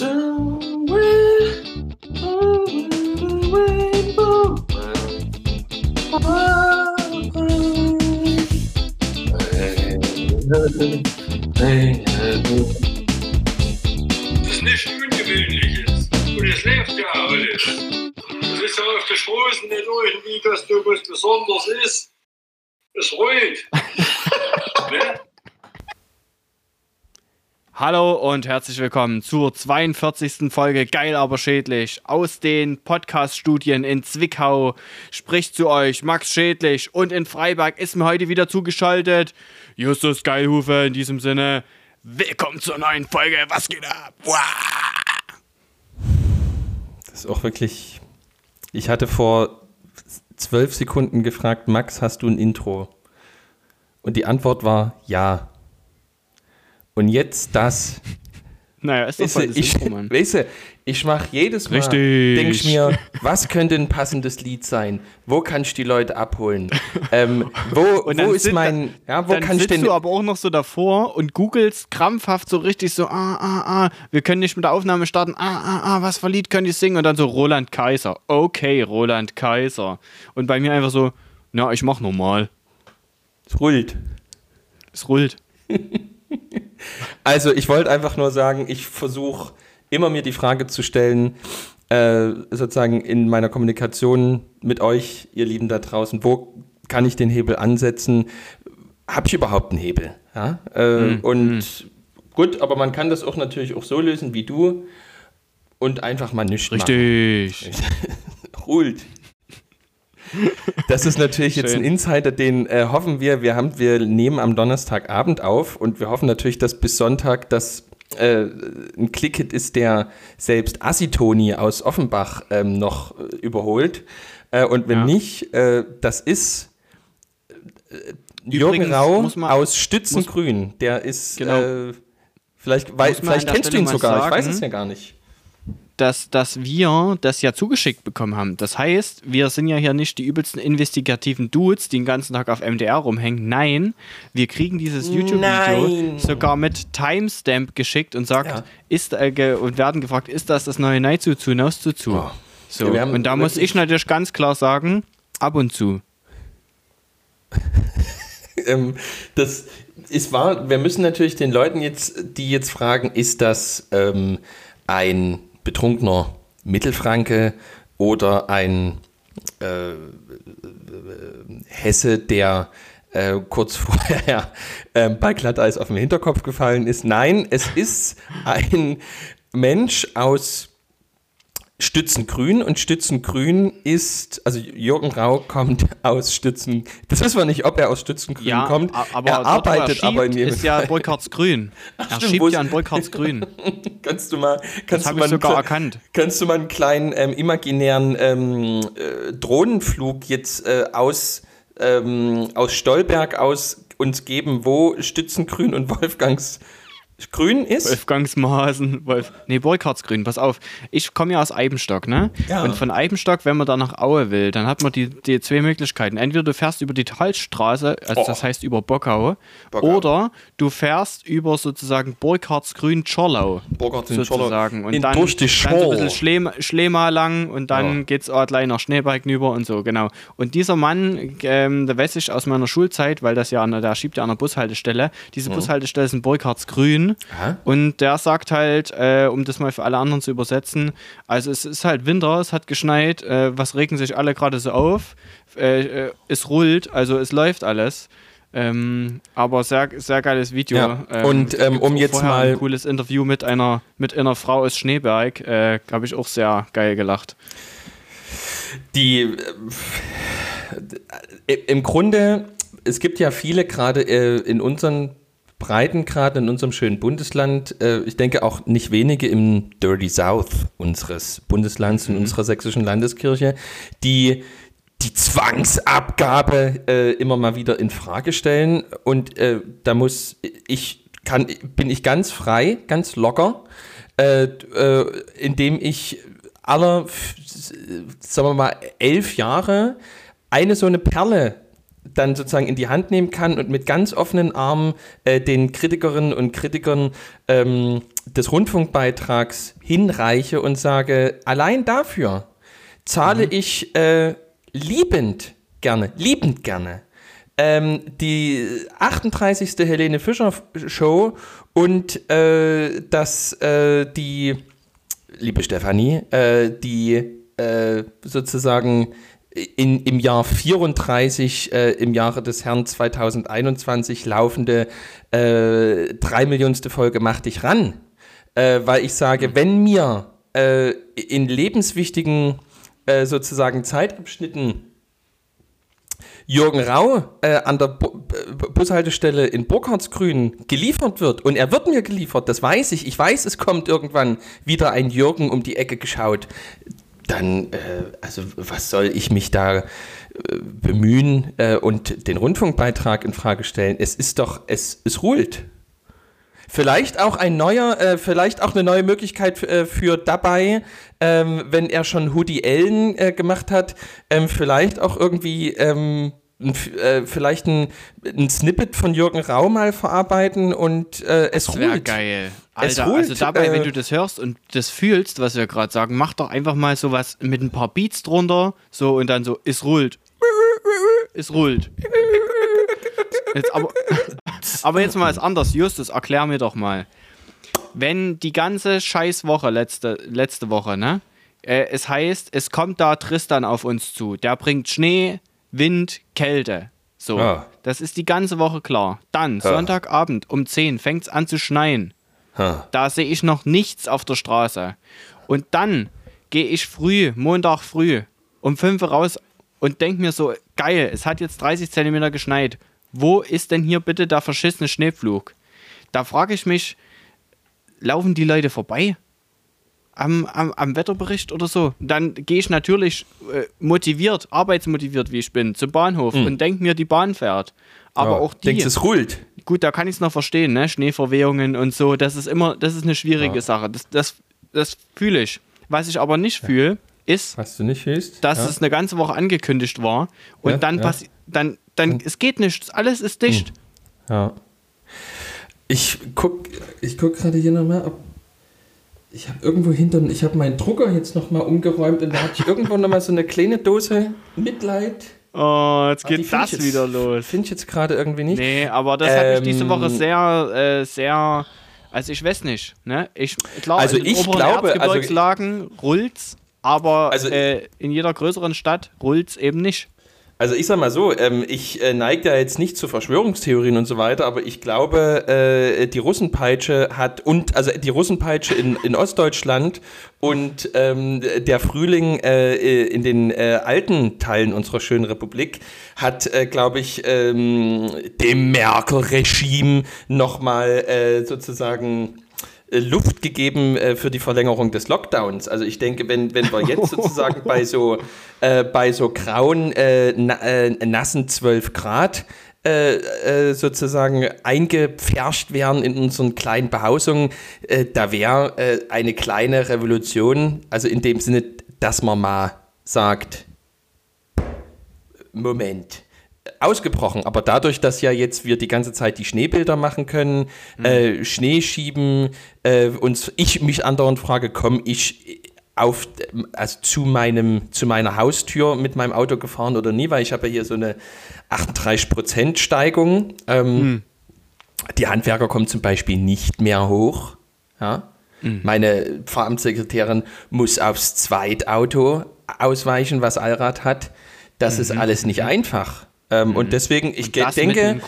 ist nicht ungewöhnliches. Und es lebt ja alles. Es ist ja auf der Straße nicht irgendwie, dass du was Besonderes ist. Es rollt. Hallo und herzlich willkommen zur 42. Folge Geil aber schädlich aus den Podcast-Studien in Zwickau. Spricht zu euch Max Schädlich und in Freiberg ist mir heute wieder zugeschaltet Justus Geilhufe. In diesem Sinne, willkommen zur neuen Folge. Was geht ab? Das ist auch wirklich. Ich hatte vor zwölf Sekunden gefragt, Max, hast du ein Intro? Und die Antwort war ja. Und jetzt das. Naja, ist doch Weißt voll das ich, Intro, Mann. weißt du, ich mache jedes Mal, Richtig. denke ich mir, was könnte ein passendes Lied sein? Wo kann ich die Leute abholen? ähm, wo wo ist mein, ja, wo Dann kann ich denn, du aber auch noch so davor und googelst krampfhaft so richtig so, ah, ah, ah, wir können nicht mit der Aufnahme starten, ah, ah, ah, was für Lied könnt ihr singen? Und dann so Roland Kaiser. Okay, Roland Kaiser. Und bei mir einfach so, na, ich mach normal. es rullt. Es rullt. Also ich wollte einfach nur sagen, ich versuche immer mir die Frage zu stellen, äh, sozusagen in meiner Kommunikation mit euch, ihr Lieben da draußen, wo kann ich den Hebel ansetzen? Habe ich überhaupt einen Hebel? Ja? Äh, und gut, aber man kann das auch natürlich auch so lösen wie du und einfach mal nichts machen. Richtig. Ruhlt. Das ist natürlich jetzt Schön. ein Insider, den äh, hoffen wir, wir haben, wir nehmen am Donnerstagabend auf und wir hoffen natürlich, dass bis Sonntag das äh, ein Clickhit ist, der selbst Assitoni aus Offenbach ähm, noch äh, überholt. Äh, und wenn Ja. nicht, äh, das ist äh, Jürgen Rau man- aus Stützengrün. Der ist Genau. vielleicht, an vielleicht kennst du ihn sogar, ich weiß sagen, es ja gar nicht. Dass, dass wir das ja zugeschickt bekommen haben. Das heißt, wir sind ja hier nicht die übelsten investigativen Dudes, die den ganzen Tag auf MDR rumhängen. Nein, wir kriegen dieses YouTube-Video sogar mit Timestamp geschickt und sagt, Ja. ist äh, ge und werden gefragt, ist das das neue Neizu zu Naus zu? Oh. So, haben und da muss ich natürlich ganz klar sagen, ab und zu. ähm, das ist wahr. Wir müssen natürlich den Leuten jetzt, die jetzt fragen, ist das ähm, ein betrunkener Mittelfranke oder ein äh, äh, Hesse, der äh, kurz vorher ähm, bei Glatteis auf den Hinterkopf gefallen ist? Nein, es ist ein Mensch aus Stützengrün und Stützengrün ist, also Jürgen Rau kommt aus Stützen, das wissen wir nicht, ob er aus Stützengrün kommt. a- aber er dort, arbeitet schiebt, aber in jedem ist ja Fall. Burkhardsgrün. Er stimmt, wo schiebt ja an Burkhardsgrün. Kannst du mal, kannst hab du mal sogar einen, erkannt. Kannst du mal einen kleinen ähm, imaginären ähm, äh, Drohnenflug jetzt äh, aus, ähm, aus Stolberg aus uns geben, wo Stützengrün und Wolfgangs Grün ist? Wolfgangsmaßen, Wolf. Nee, Burkhardsgrün, pass auf. Ich komme ja aus Eibenstock, ne? Ja. Und von Eibenstock, wenn man da nach Aue will, dann hat man die, die zwei Möglichkeiten. Entweder du fährst über die Talstraße, also Oh. das heißt über Bockau, Bockau. oder du fährst über sozusagen Burkhardsgrün-Czorlau. Burkhardsgrün, sozusagen. Und In- dann, durch die dann so ein bisschen Schleem, Schlema lang und dann Ja. geht's gleich nach Schneeberg rüber und so, genau. Und dieser Mann, ähm, da weiß ich aus meiner Schulzeit, weil das ja an der, der schiebt ja an der Bushaltestelle, diese Bushaltestelle ist in Burkhardsgrün Aha. und der sagt halt, äh, um das mal für alle anderen zu übersetzen, also es ist halt Winter, es hat geschneit, äh, was regen sich alle gerade so auf, äh, äh, es rullt, also es läuft alles. Ähm, aber sehr, sehr geiles Video. Ja, und, es ähm, um jetzt mal- ein cooles Interview mit einer, mit einer Frau aus Schneeberg, äh, habe ich auch sehr geil gelacht. Die äh, im Grunde, es gibt ja viele gerade äh, in unseren Breitengraden, in unserem schönen Bundesland, äh, ich denke auch nicht wenige im Dirty South unseres Bundeslands und unserer sächsischen Landeskirche, die die Zwangsabgabe äh, immer mal wieder in Frage stellen. Und äh, da muss ich, kann, bin ich ganz frei, ganz locker, äh, äh, indem ich aller, sagen wir mal, elf Jahre eine so eine Perle dann sozusagen in die Hand nehmen kann und mit ganz offenen Armen äh, den Kritikerinnen und Kritikern ähm, des Rundfunkbeitrags hinreiche und sage, allein dafür zahle mhm. ich äh, liebend gerne, liebend gerne ähm, die 38. Helene Fischer Show und äh, dass äh, die, liebe Stefanie, äh, die äh, sozusagen in, im Jahr 34, äh, im Jahre des Herrn 2021 laufende äh, drei Millionste Folge Mach dich ran. Äh, weil ich sage, mhm. wenn mir äh, in lebenswichtigen äh, sozusagen Zeitabschnitten Jürgen Rau äh, an der Bu Bushaltestelle in Burkhardsgrün geliefert wird und er wird mir geliefert, das weiß ich. Ich weiß, es kommt irgendwann wieder ein Jürgen um die Ecke geschaut. Dann, äh, also was soll ich mich da äh, bemühen äh, und den Rundfunkbeitrag in Frage stellen? Es ist doch, es, es ruht. Vielleicht auch ein neuer, äh, vielleicht auch eine neue Möglichkeit äh, für dabei, ähm, wenn er schon Hoodie Allen äh, gemacht hat, ähm, vielleicht auch irgendwie ähm, äh, vielleicht ein, ein, Snippet von Jürgen Rau mal verarbeiten und äh, es ruht. geil. Alter, ruht, also dabei, wenn äh, du das hörst und das fühlst, was wir gerade sagen, mach doch einfach mal sowas mit ein paar Beats drunter, so und dann so, es ruht. Es ruht. Jetzt aber, aber jetzt mal als anders. Justus, erklär mir doch mal. Wenn die ganze Scheißwoche, letzte, letzte Woche, ne? Äh, es heißt, es kommt da Tristan auf uns zu. Der bringt Schnee, Wind, Kälte. So. Ja. Das ist die ganze Woche klar. Dann, ja. Sonntagabend um 10 fängt es an zu schneien. Ja. Da sehe ich noch nichts auf der Straße. Und dann gehe ich früh, Montag früh, um 5 Uhr raus und denke mir so, geil, es hat jetzt 30 Zentimeter geschneit wo ist denn hier bitte der verschissene Schneepflug? Da frage ich mich, laufen die Leute vorbei? Am, am, am Wetterbericht oder so. Dann gehe ich natürlich äh, motiviert, arbeitsmotiviert, wie ich bin, zum Bahnhof mhm. und denke mir, die Bahn fährt. Aber ja, auch die. Denkst es ruht? Gut, da kann ich es noch verstehen, ne? Schneeverwehungen und so. Das ist immer, das ist eine schwierige ja. Sache. Das, das, das fühle ich. Was ich aber nicht fühle, ist, Was du nicht fühlst, dass es eine ganze Woche angekündigt war und dann, dann dann es geht nichts, alles ist dicht. Hm. Ja. Ich guck, ich guck gerade hier nochmal, ob ich habe irgendwo hinter, ich habe meinen Drucker jetzt nochmal umgeräumt und da habe ich irgendwo nochmal so eine kleine Dose Mitleid. Oh, jetzt geht das jetzt, wieder los. Finde ich jetzt gerade irgendwie nicht. Nee, aber das ähm, hat mich diese Woche ähm, sehr, äh, sehr, also ich weiß nicht, ne? Ich, klar, also in ich glaube, also, rullt's, aber also, äh, in jeder größeren Stadt rullt's eben nicht. Also ich sag mal so, ähm, ich äh, neige ja jetzt nicht zu Verschwörungstheorien und so weiter, aber ich glaube, äh, die Russenpeitsche hat und also die Russenpeitsche in, in Ostdeutschland und ähm, der Frühling äh, in den äh, alten Teilen unserer schönen Republik hat, äh, glaube ich, ähm, dem Merkel-Regime nochmal äh, sozusagen Luft gegeben äh, für die Verlängerung des Lockdowns. Also ich denke, wenn, wenn wir jetzt sozusagen bei so, äh, bei so grauen, äh, na, äh, nassen 12 Grad äh, sozusagen eingepfercht wären in unseren kleinen Behausungen, da wäre eine kleine Revolution, also in dem Sinne, dass man mal sagt, Moment, ausgebrochen. Aber dadurch, dass ja jetzt wir die ganze Zeit die Schneebilder machen können, mhm. äh, Schnee schieben, äh, uns ich mich andauernd frage, komme ich auf, also zu meinem, zu meiner Haustür mit meinem Auto gefahren oder nie, weil ich habe ja hier so eine 38% Steigung. Ähm, mhm. Die Handwerker kommen zum Beispiel nicht mehr hoch. Ja? Mhm. Meine Pfarramtssekretärin muss aufs Zweitauto ausweichen, was Allrad hat. Das ist mhm. alles nicht mhm. einfach. Ähm, mhm. Und deswegen, ich und denke,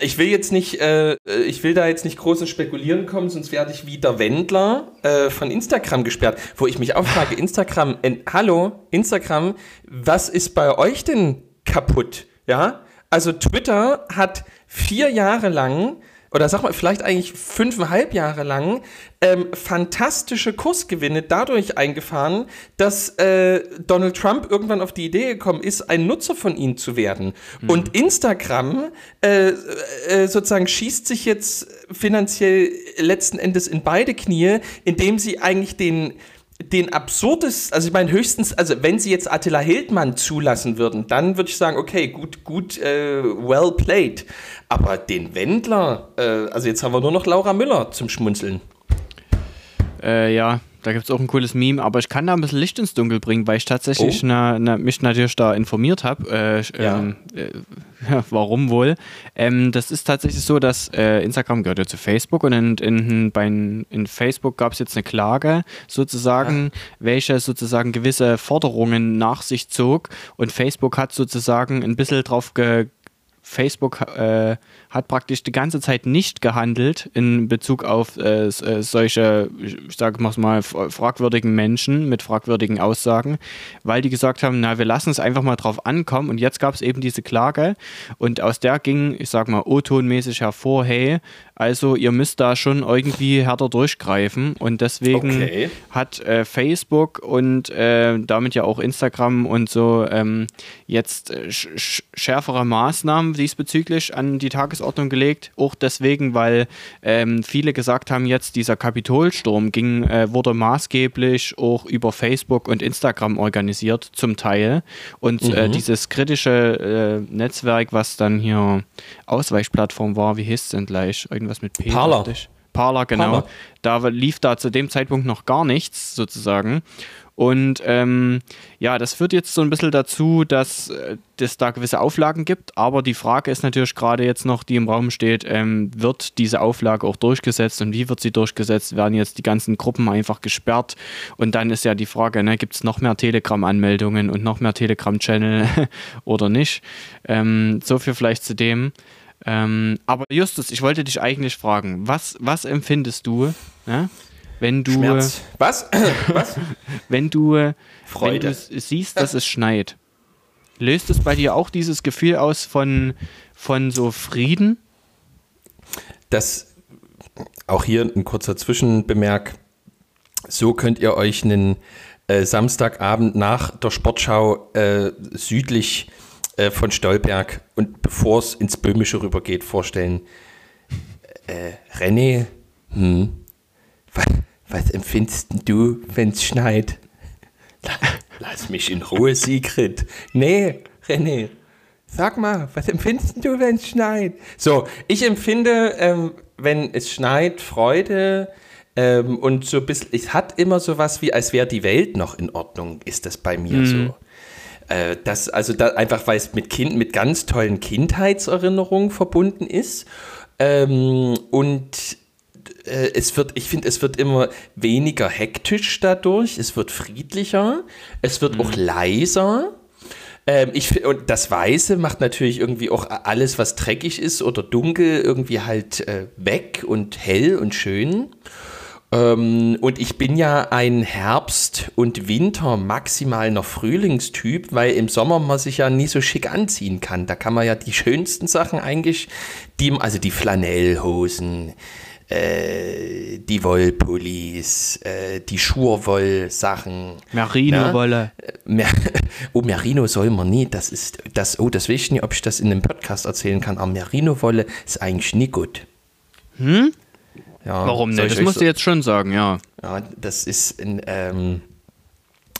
ich will jetzt nicht, äh, ich will da jetzt nicht großes Spekulieren kommen, sonst werde ich wieder Wendler äh, von Instagram gesperrt, wo ich mich auch frage, Instagram, äh, hallo, Instagram, was ist bei euch denn kaputt? Ja, also Twitter hat vier Jahre lang oder sag mal, vielleicht eigentlich fünfeinhalb Jahre lang ähm, fantastische Kursgewinne dadurch eingefahren, dass äh, Donald Trump irgendwann auf die Idee gekommen ist, ein Nutzer von ihnen zu werden. Mhm. Und Instagram äh, äh, sozusagen schießt sich jetzt finanziell letzten Endes in beide Knie, indem sie eigentlich den den absurdes, also ich meine höchstens, also wenn sie jetzt Attila Hildmann zulassen würden, dann würde ich sagen, okay, gut, gut, äh, well played. Aber den Wendler, äh, also jetzt haben wir nur noch Laura Müller zum Schmunzeln. Äh, ja, da gibt es auch ein cooles Meme, aber ich kann da ein bisschen Licht ins Dunkel bringen, weil ich tatsächlich oh. na, na, mich natürlich da informiert habe. Äh, ja. ähm, äh, warum wohl? Ähm, das ist tatsächlich so, dass äh, Instagram gehört ja zu Facebook und in, in, bei, in Facebook gab es jetzt eine Klage sozusagen, ja. welche sozusagen gewisse Forderungen nach sich zog und Facebook hat sozusagen ein bisschen drauf ge Facebook äh, hat praktisch die ganze Zeit nicht gehandelt in Bezug auf äh, äh solche, ich sage mal, fragwürdigen Menschen mit fragwürdigen Aussagen, weil die gesagt haben, na, wir lassen es einfach mal drauf ankommen. Und jetzt gab es eben diese Klage. Und aus der ging, ich sage mal, O-Tonmäßig hervor, hey, also ihr müsst da schon irgendwie härter durchgreifen. Und deswegen okay. hat äh, Facebook und äh, damit ja auch Instagram und so ähm, jetzt äh, schärfere Maßnahmen diesbezüglich an die Tagesordnung gelegt. Auch deswegen, weil ähm, viele gesagt haben, jetzt dieser Kapitolsturm ging, äh, wurde maßgeblich auch über Facebook und Instagram organisiert, zum Teil. Und äh, mhm. dieses kritische äh, Netzwerk, was dann hier Ausweichplattform war, wie hieß es denn gleich? Irgendwas mit P. Parler. Parler, genau. Parler. Da lief da zu dem Zeitpunkt noch gar nichts sozusagen. Und ähm, ja, das führt jetzt so ein bisschen dazu, dass äh, es da gewisse Auflagen gibt. Aber die Frage ist natürlich gerade jetzt noch, die im Raum steht, ähm, wird diese Auflage auch durchgesetzt und wie wird sie durchgesetzt? Werden jetzt die ganzen Gruppen einfach gesperrt? Und dann ist ja die Frage, ne, gibt es noch mehr Telegram-Anmeldungen und noch mehr Telegram-Channel oder nicht? Ähm, so viel vielleicht zu dem. Ähm, aber Justus, ich wollte dich eigentlich fragen, was, was empfindest du, ne, wenn du. Schmerz. Was? was? wenn du, Freude. wenn du siehst, dass es schneit? Löst es bei dir auch dieses Gefühl aus von, von so Frieden? Das, auch hier ein kurzer Zwischenbemerk. So könnt ihr euch einen äh, Samstagabend nach der Sportschau äh, südlich äh, von Stolberg und bevor es ins Böhmische rübergeht, vorstellen. Äh, René, hm, was, empfindest du, wenn es schneit? Lass mich in Ruhe, Sigrid. Nee, René, sag mal, was empfindest du, wenn es schneit? So, ich empfinde, ähm, wenn es schneit, Freude, ähm, und so ein bisschen, es hat immer so was wie, als wäre die Welt noch in Ordnung, ist das bei mir mhm. so. Äh, das, also da, einfach, weil es mit Kind, mit ganz tollen Kindheitserinnerungen verbunden ist. Ähm, und äh, es wird, ich finde, es wird immer weniger hektisch dadurch, es wird friedlicher, es wird mhm. auch leiser. Ähm, ich, und das Weiße macht natürlich irgendwie auch alles, was dreckig ist oder dunkel, irgendwie halt äh, weg und hell und schön. Ähm, und ich bin ja ein Herbst- und Winter, maximal noch Frühlingstyp, weil im Sommer man sich ja nie so schick anziehen kann. Da kann man ja die schönsten Sachen eigentlich, die, also die Flanellhosen, äh, die Wollpullis, äh, die Schurwoll-Sachen. Merino-Wolle. Ne? oh, Merino soll man nie. Das ist, das, oh, das weiß ich nicht, ob ich das in einem Podcast erzählen kann. Aber Merino-Wolle ist eigentlich nie gut. Hm? Ja, Warum nicht? Das musst so, du jetzt schon sagen, ja. Ja, das ist in ähm,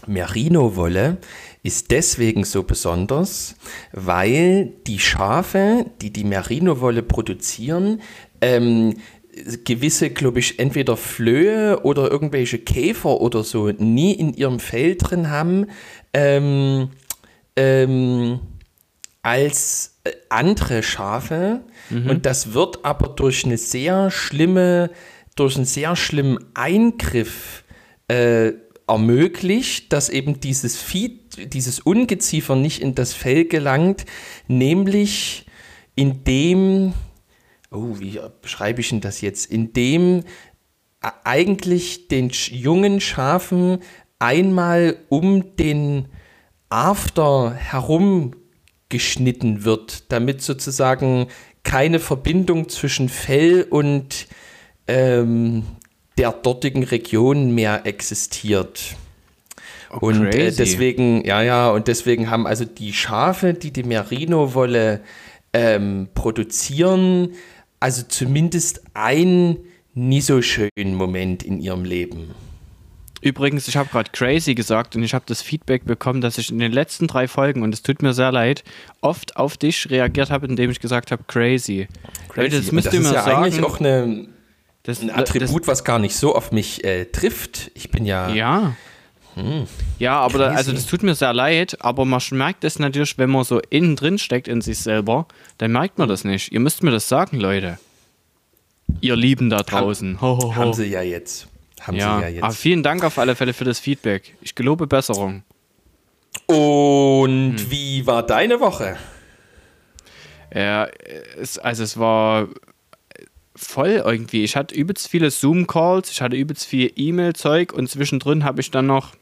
Merino-Wolle ist deswegen so besonders, weil die Schafe, die die Merino-Wolle produzieren, ähm, gewisse, glaube ich, entweder Flöhe oder irgendwelche Käfer oder so nie in ihrem Fell drin haben, ähm, ähm, als äh, andere Schafe. Mhm. Und das wird aber durch eine sehr schlimme, durch einen sehr schlimmen Eingriff äh, ermöglicht, dass eben dieses Vieh, dieses Ungeziefer nicht in das Fell gelangt, nämlich indem, oh, wie beschreibe ich denn das jetzt, indem eigentlich den jungen Schafen einmal um den After herum geschnitten wird, damit sozusagen keine Verbindung zwischen Fell und ähm, der dortigen Region mehr existiert. Oh, und äh, deswegen, ja, ja, und deswegen haben also die Schafe, die die Merino-Wolle ähm, produzieren, also zumindest einen nie so schönen Moment in ihrem Leben. Übrigens, ich habe gerade crazy gesagt und ich habe das Feedback bekommen, dass ich in den letzten drei Folgen, und es tut mir sehr leid, oft auf dich reagiert habe, indem ich gesagt habe crazy. crazy. Das müsst ihr mir ja sagen. eigentlich auch eine Das, Ein Attribut, was gar nicht so auf mich äh, trifft. Ich bin ja. Das, ja. Ja, aber da, also das tut mir sehr leid, aber man merkt es natürlich, wenn man so innen drin steckt in sich selber, dann merkt man das nicht. Ihr müsst mir das sagen, Leute. Ihr Lieben da draußen. Ho, ho, ho. Haben sie ja jetzt. Haben ja, sie ja aber jetzt. vielen Dank auf alle Fälle für das Feedback. Ich gelobe Besserung. Und Hm. wie war deine Woche? Ja, es, also es war voll irgendwie. Ich hatte übelst viele Zoom-Calls, ich hatte übelst viel E-Mail-Zeug und zwischendrin habe ich dann noch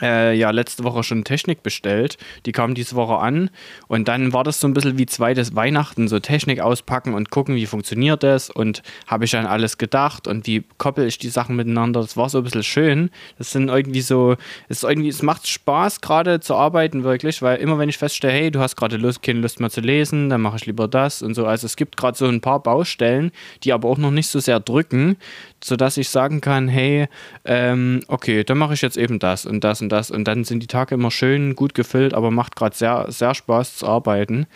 äh, ja, letzte Woche schon Technik bestellt. Die kam diese Woche an und dann war das so ein bisschen wie zweites Weihnachten, so Technik auspacken und gucken, wie funktioniert das und habe ich an alles gedacht und wie koppel ich die Sachen miteinander. Das war so ein bisschen schön. Das sind irgendwie so, es irgendwie, es macht Spaß gerade zu arbeiten wirklich, weil immer wenn ich feststelle, hey, du hast gerade Lust, keine Lust mehr zu lesen, dann mache ich lieber das und so. Also es gibt gerade so ein paar Baustellen, die aber auch noch nicht so sehr drücken, sodass ich sagen kann, hey, ähm, okay, dann mache ich jetzt eben das und das und das und dann sind die Tage immer schön gut gefüllt, aber macht gerade sehr, sehr Spaß zu arbeiten.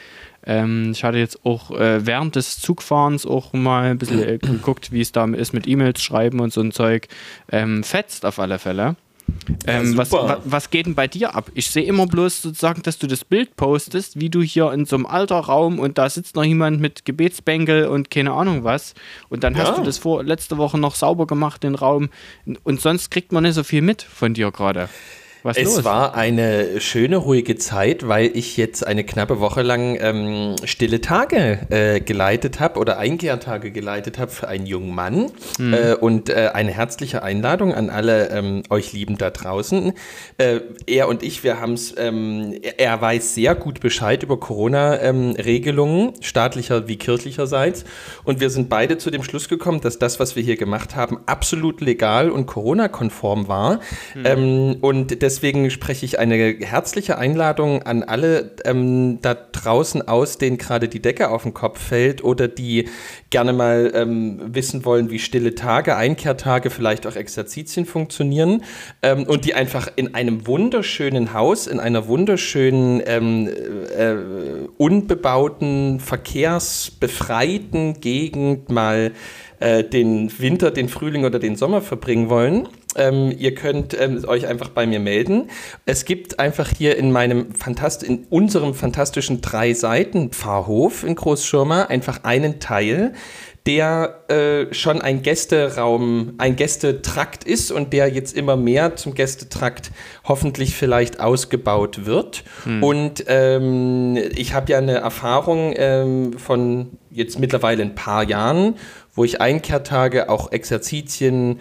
Ähm, ich hatte jetzt auch äh, während des Zugfahrens auch mal ein bisschen äh, geguckt, wie es da ist mit E-Mails schreiben und so ein Zeug. Ähm, fetzt auf alle Fälle. Ähm, was, super. wa, was geht denn bei dir ab? Ich sehe immer bloß sozusagen, dass du das Bild postest, wie du hier in so einem alter Raum und da sitzt noch jemand mit Gebetsbänkel und keine Ahnung was. Und dann hast Ja. du das vor letzte Woche noch sauber gemacht, den Raum. Und sonst kriegt man nicht so viel mit von dir gerade. Was Es los? war eine schöne, ruhige Zeit, weil ich jetzt eine knappe Woche lang ähm, stille Tage äh, geleitet habe oder Einkehrtage geleitet habe für einen jungen Mann. Äh, und äh, eine herzliche Einladung an alle ähm, euch Lieben da draußen. Äh, er und ich, wir haben es, ähm, er, weiß sehr gut Bescheid über Corona-Regelungen, staatlicher wie kirchlicherseits. Und wir sind beide zu dem Schluss gekommen, dass das, was wir hier gemacht haben, absolut legal und Corona-konform war. Ähm, und deswegen spreche ich eine herzliche Einladung an alle ähm, da draußen aus, denen gerade die Decke auf den Kopf fällt oder die gerne mal ähm, wissen wollen, wie stille Tage, Einkehrtage, vielleicht auch Exerzitien funktionieren ähm, und die einfach in einem wunderschönen Haus, in einer wunderschönen, ähm, äh, unbebauten, verkehrsbefreiten Gegend mal äh, den Winter, den Frühling oder den Sommer verbringen wollen. Ähm, ihr könnt ähm, euch einfach bei mir melden. Es gibt einfach hier in meinem Fantast in unserem fantastischen drei Seiten Pfarrhof in Großschirma einfach einen Teil, der äh, schon ein Gästeraum, ein Gästetrakt ist und der jetzt immer mehr zum Gästetrakt hoffentlich vielleicht ausgebaut wird. Und ähm, ich habe ja eine Erfahrung ähm, von jetzt mittlerweile ein paar Jahren, wo ich Einkehrtage, auch Exerzitien,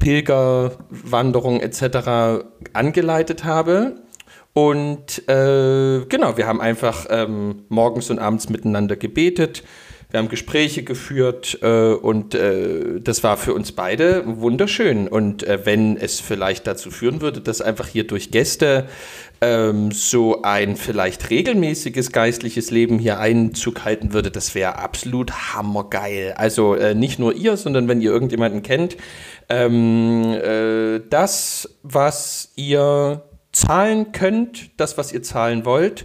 Pilgerwanderung etc. angeleitet habe. Und äh, genau, wir haben einfach ähm, morgens und abends miteinander gebetet. Wir haben Gespräche geführt äh, und äh, das war für uns beide wunderschön. Und äh, wenn es vielleicht dazu führen würde, dass einfach hier durch Gäste ähm, so ein vielleicht regelmäßiges geistliches Leben hier Einzug halten würde, das wäre absolut hammergeil. Also äh, nicht nur ihr, sondern wenn ihr irgendjemanden kennt, ähm, äh, das, was ihr zahlen könnt, das, was ihr zahlen wollt.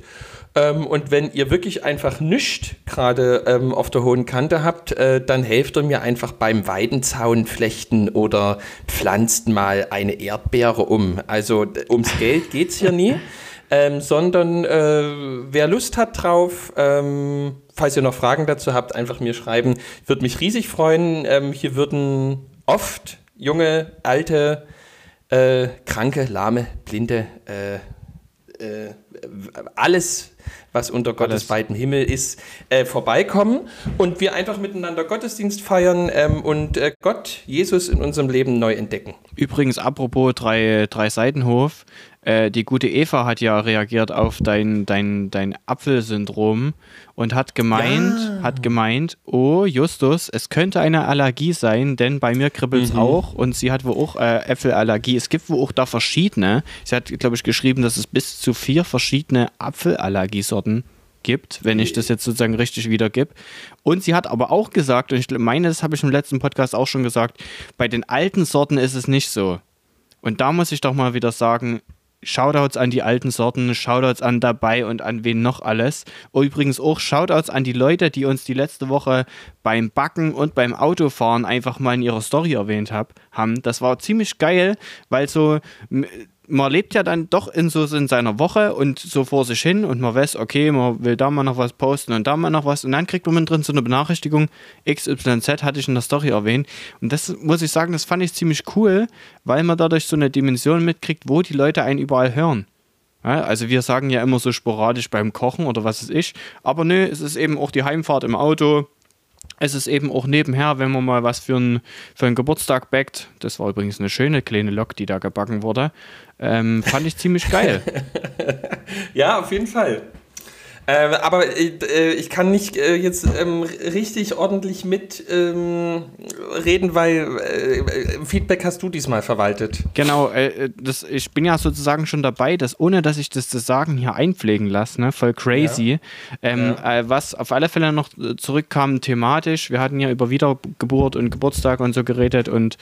Ähm, und wenn ihr wirklich einfach nichts gerade ähm, auf der hohen Kante habt, äh, dann helft ihr mir einfach beim Weidenzaun flechten oder pflanzt mal eine Erdbeere um. Also ums Geld geht's hier nie. Ähm, sondern äh, wer Lust hat drauf, ähm, falls ihr noch Fragen dazu habt, einfach mir schreiben. Würde mich riesig freuen. Ähm, hier würden oft junge, alte, äh, kranke, lahme, blinde, äh, äh, alles, was unter Gottes weitem Himmel ist, äh, vorbeikommen und wir einfach miteinander Gottesdienst feiern ähm, und äh, Gott, Jesus in unserem Leben neu entdecken. Übrigens, apropos drei, drei Seitenhof, äh, die gute Eva hat ja reagiert auf dein, dein, dein Apfelsyndrom und hat gemeint, hat gemeint, oh Justus, es könnte eine Allergie sein, denn bei mir kribbelt es auch und sie hat wohl auch äh, Äpfelallergie. Es gibt wohl auch da verschiedene. Sie hat, glaube ich, geschrieben, dass es bis zu vier verschiedene Apfelallergiesorten gibt, wenn ich das jetzt sozusagen richtig wiedergib. Und sie hat aber auch gesagt, und ich meine, das habe ich im letzten Podcast auch schon gesagt, bei den alten Sorten ist es nicht so. Und da muss ich doch mal wieder sagen, Shoutouts an die alten Sorten, Shoutouts an dabei und an wen noch alles. Übrigens auch Shoutouts an die Leute, die uns die letzte Woche beim Backen und beim Autofahren einfach mal in ihrer Story erwähnt hab, haben. Das war ziemlich geil, weil so man lebt ja dann doch in so in seiner Woche und so vor sich hin und man weiß, okay, man will da mal noch was posten und da mal noch was. Und dann kriegt man drin so eine Benachrichtigung, XYZ hatte ich in der Story erwähnt. Und das muss ich sagen, das fand ich ziemlich cool, weil man dadurch so eine Dimension mitkriegt, wo die Leute einen überall hören. Ja, also wir sagen ja immer so sporadisch beim Kochen oder was es ist, aber nö, es ist eben auch die Heimfahrt im Auto, es ist eben auch nebenher, wenn man mal was für, ein, für einen Geburtstag backt. Das war übrigens eine schöne kleine Lok, die da gebacken wurde. Ähm, fand ich ziemlich geil. ja, auf jeden Fall. Äh, aber äh, ich kann nicht äh, jetzt ähm, richtig ordentlich mitreden, ähm, weil äh, Feedback hast du diesmal verwaltet. Genau, äh, das, ich bin ja sozusagen schon dabei, dass ohne dass ich das, das Sagen hier einpflegen lasse, ne, voll crazy. Ja. Ähm, ja. Äh, was auf alle Fälle noch zurückkam thematisch, wir hatten ja über Wiedergeburt und Geburtstag und so geredet und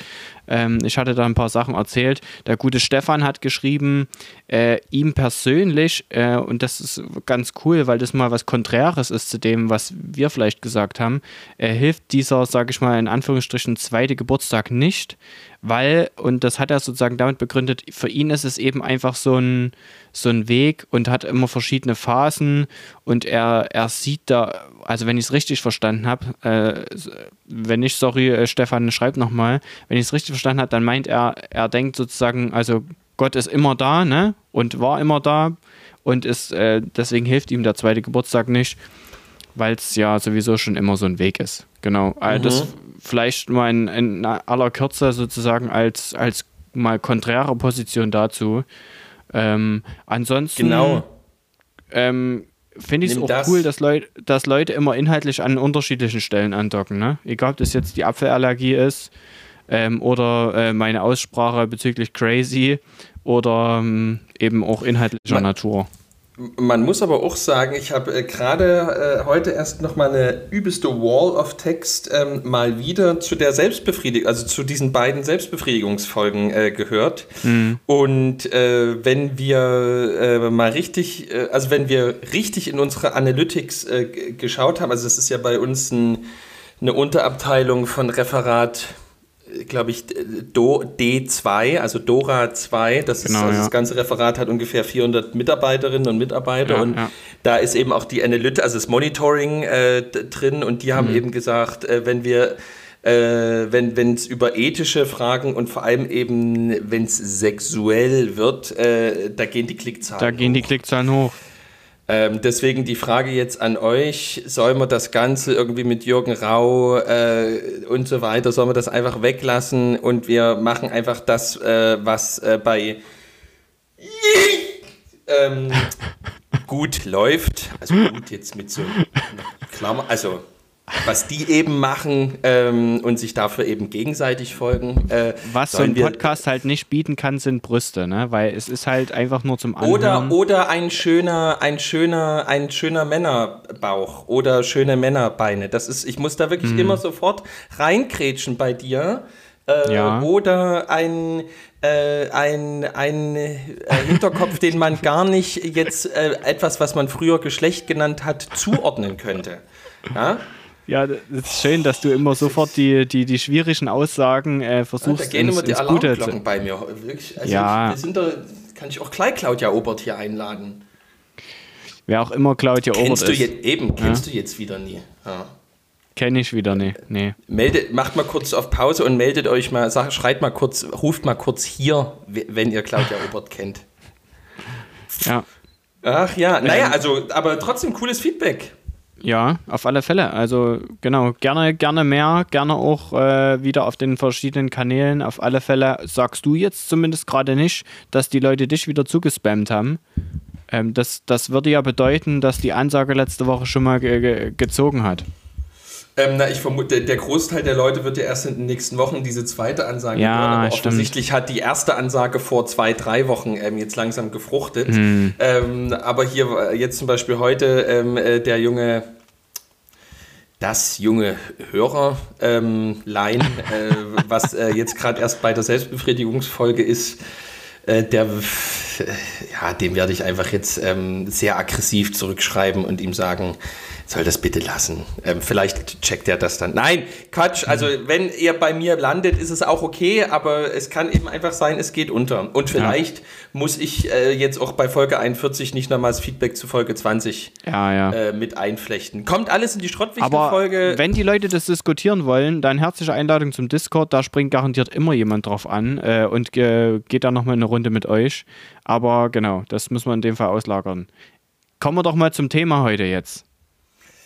ähm, ich hatte da ein paar Sachen erzählt. Der gute Stefan hat geschrieben, ihm persönlich, und das ist ganz cool, weil das mal was Konträres ist zu dem, was wir vielleicht gesagt haben, äh, hilft dieser, sage ich mal, in Anführungsstrichen zweite Geburtstag nicht, weil, und das hat er sozusagen damit begründet, für ihn ist es eben einfach so ein, so ein Weg und hat immer verschiedene Phasen und er, er sieht da, also wenn ich es richtig verstanden habe, äh, wenn nicht, sorry, äh, Stefan, schreib nochmal, wenn ich es richtig verstanden habe, dann meint er, er denkt sozusagen, also Gott ist immer da, ne? Und war immer da und ist, äh, deswegen hilft ihm der zweite Geburtstag nicht, weil es ja sowieso schon immer so ein Weg ist. Genau. Also mhm. Das vielleicht mal in, in, aller Kürze sozusagen als, als mal konträre Position dazu. Ähm, ansonsten genau. ähm, finde ich es auch das. cool, dass, Leut, dass Leute immer inhaltlich an unterschiedlichen Stellen andocken. Ne? Egal, ob das jetzt die Apfelallergie ist ähm, oder äh, meine Aussprache bezüglich Crazy oder ähm, eben auch inhaltlicher man, Natur. Man muss aber auch sagen, ich habe äh, gerade äh, heute erst noch mal eine übelste Wall of Text ähm, mal wieder zu der Selbstbefriedigung, also zu diesen beiden Selbstbefriedigungsfolgen äh, gehört. Mhm. Und äh, wenn wir äh, mal richtig, äh, also wenn wir richtig in unsere Analytics geschaut haben, also das ist ja bei uns ein, eine Unterabteilung von Referat glaube ich, Do, D2, also Dora 2. Das, genau, ist, also ja. das ganze Referat hat ungefähr 400 Mitarbeiterinnen und Mitarbeiter. Ja, und ja. da ist eben auch die Analytik, also das Monitoring äh, drin. Und die haben mhm. eben gesagt, äh, wenn wir äh, wenn es über ethische Fragen und vor allem eben, wenn es sexuell wird, äh, da gehen die Klickzahlen Da gehen hoch. die Klickzahlen hoch. Ähm, deswegen die Frage jetzt an euch, soll man das Ganze irgendwie mit Jürgen Rau äh, und so weiter, soll man das einfach weglassen und wir machen einfach das, äh, was äh, bei ähm, gut läuft. Also gut jetzt mit so Klammer, also was die eben machen ähm, und sich dafür eben gegenseitig folgen. Äh, was so ein Podcast halt nicht bieten kann, sind Brüste, ne? Weil es ist halt einfach nur zum Anhören. Oder, oder ein schöner, ein schöner, ein schöner Männerbauch oder schöne Männerbeine. Das ist, ich muss da wirklich hm. immer sofort reinkrätschen bei dir. Äh, ja. Oder ein, äh, ein, ein äh, Hinterkopf, den man gar nicht jetzt äh, etwas, was man früher Geschlecht genannt hat, zuordnen könnte. Ja? Ja, das ist schön, dass du immer sofort die, die, die schwierigen Aussagen äh, versuchst. Ja, da gehen immer die Alarmglocken bei mir. Wirklich. Also ja. Ich, da, kann ich auch gleich Claudia Obert hier einladen. Wer auch immer Claudia kennst Obert du ist. Jetzt, eben, kennst ja? du jetzt wieder nie. Ja. Kenne ich wieder nie. Nee. Meldet, macht mal kurz auf Pause und meldet euch mal, sag, schreit mal kurz, ruft mal kurz hier, wenn ihr Claudia Obert kennt. Ja. Ach ja, naja, ähm. also, aber trotzdem cooles Feedback. Ja, auf alle Fälle. Also genau, gerne, gerne mehr, gerne auch äh, wieder auf den verschiedenen Kanälen. Auf alle Fälle sagst du jetzt zumindest gerade nicht, dass die Leute dich wieder zugespammt haben. Ähm, das, das würde ja bedeuten, dass die Ansage letzte Woche schon mal ge ge gezogen hat. Ähm, na, ich vermute, der Großteil der Leute wird ja erst in den nächsten Wochen diese zweite Ansage ja, hören. Aber stimmt. offensichtlich hat die erste Ansage vor zwei, drei Wochen ähm, jetzt langsam gefruchtet. Mhm. Ähm, aber hier äh, jetzt zum Beispiel heute ähm, äh, der junge das junge Hörerlein, ähm, äh, was äh, jetzt gerade erst bei der Selbstbefriedigungsfolge ist, äh, der ja, dem werde ich einfach jetzt ähm, sehr aggressiv zurückschreiben und ihm sagen, soll das bitte lassen. Ähm, vielleicht checkt er das dann. Nein, Quatsch. Also wenn er bei mir landet, ist es auch okay, aber es kann eben einfach sein, es geht unter. Und vielleicht ja. muss ich äh, jetzt auch bei Folge 41 nicht nochmals Feedback zu Folge 20 ja, ja. Äh, mit einflechten. Kommt alles in die Schrottwichtel-Folge. wenn die Leute das diskutieren wollen, dann herzliche Einladung zum Discord. Da springt garantiert immer jemand drauf an äh, und äh, geht da nochmal eine Runde mit euch. Aber genau, das müssen wir in dem Fall auslagern. Kommen wir doch mal zum Thema heute jetzt.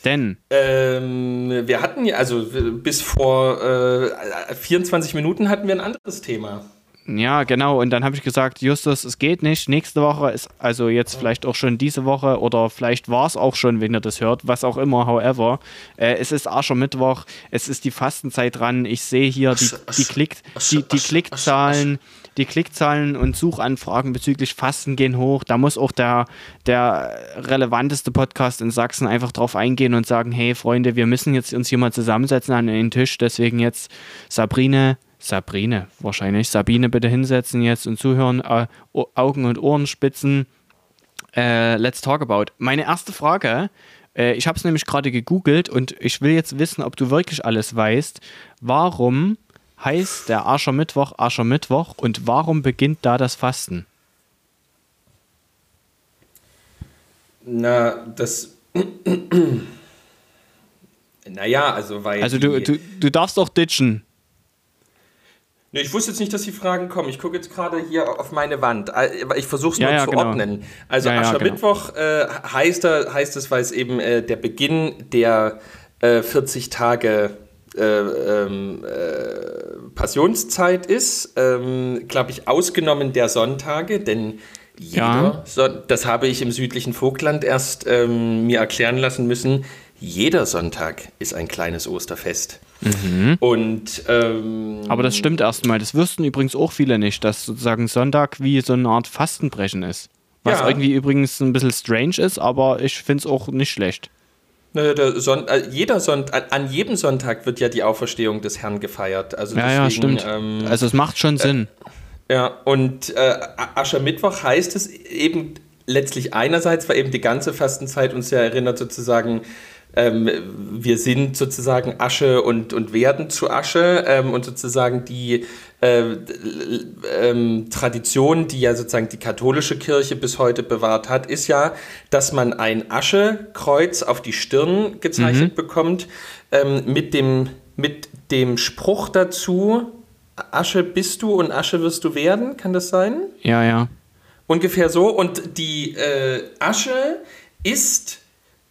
Denn? Ähm, wir hatten ja, also bis vor äh, 24 Minuten hatten wir ein anderes Thema. Ja, genau. Und dann habe ich gesagt, Justus, es geht nicht. Nächste Woche ist also jetzt vielleicht auch schon diese Woche oder vielleicht war es auch schon, wenn ihr das hört, was auch immer, however. Äh, es ist Aschermittwoch, es ist die Fastenzeit dran. Ich sehe hier die, die, Klick, die, die Klickzahlen die Klickzahlen und Suchanfragen bezüglich Fasten gehen hoch. Da muss auch der, der relevanteste Podcast in Sachsen einfach drauf eingehen und sagen, hey Freunde, wir müssen jetzt uns hier mal zusammensetzen an den Tisch. Deswegen jetzt Sabrine, Sabrine wahrscheinlich, Sabine bitte hinsetzen jetzt und zuhören, äh, Augen und Ohren spitzen. Äh, let's talk about. Meine erste Frage, äh, ich habe es nämlich gerade gegoogelt und ich will jetzt wissen, ob du wirklich alles weißt. Warum heißt der Aschermittwoch Aschermittwoch und warum beginnt da das Fasten? Na, das. naja, also weil. Also du, du, du darfst doch ditchen. Nee, ich wusste jetzt nicht, dass die Fragen kommen. Ich gucke jetzt gerade hier auf meine Wand. Ich versuche es nur ja, zu genau. ordnen. Also ja, Aschermittwoch genau. äh, heißt, heißt es, weil es eben äh, der Beginn der äh, 40 Tage äh, ähm, äh, Passionszeit ist, ähm, glaube ich, ausgenommen der Sonntage, denn jeder, ja. so, das habe ich im südlichen Vogtland erst ähm, mir erklären lassen müssen, jeder Sonntag ist ein kleines Osterfest. Mhm. Und ähm, aber das stimmt erstmal. Das wüssten übrigens auch viele nicht, dass sozusagen Sonntag wie so eine Art Fastenbrechen ist. Was ja. irgendwie übrigens ein bisschen strange ist, aber ich finde es auch nicht schlecht. Son äh, jeder Son an jedem Sonntag wird ja die Auferstehung des Herrn gefeiert. Also ja, deswegen, ja, stimmt. Ähm, also es macht schon Sinn. Äh, ja, und äh, Aschermittwoch heißt es eben letztlich einerseits, weil eben die ganze Fastenzeit uns ja erinnert sozusagen ähm, wir sind sozusagen Asche und, und werden zu Asche ähm, und sozusagen die äh, ähm, Tradition, die ja sozusagen die katholische Kirche bis heute bewahrt hat, ist ja, dass man ein Aschekreuz auf die Stirn gezeichnet mhm. bekommt ähm, mit, dem, mit dem Spruch dazu, Asche bist du und Asche wirst du werden, kann das sein? Ja, ja. Ungefähr so. Und die äh, Asche ist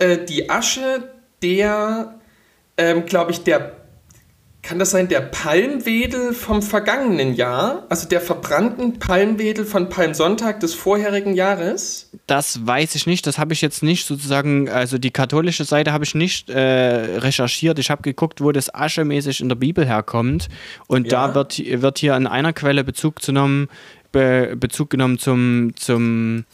äh, die Asche der, ähm, glaube ich, der, kann das sein, der Palmwedel vom vergangenen Jahr? Also der verbrannten Palmwedel von Palmsonntag des vorherigen Jahres? Das weiß ich nicht. Das habe ich jetzt nicht sozusagen, also die katholische Seite habe ich nicht äh, recherchiert. Ich habe geguckt, wo das aschemäßig in der Bibel herkommt. Und ja. da wird, wird hier in einer Quelle Bezug genommen, Be Bezug genommen zum, zum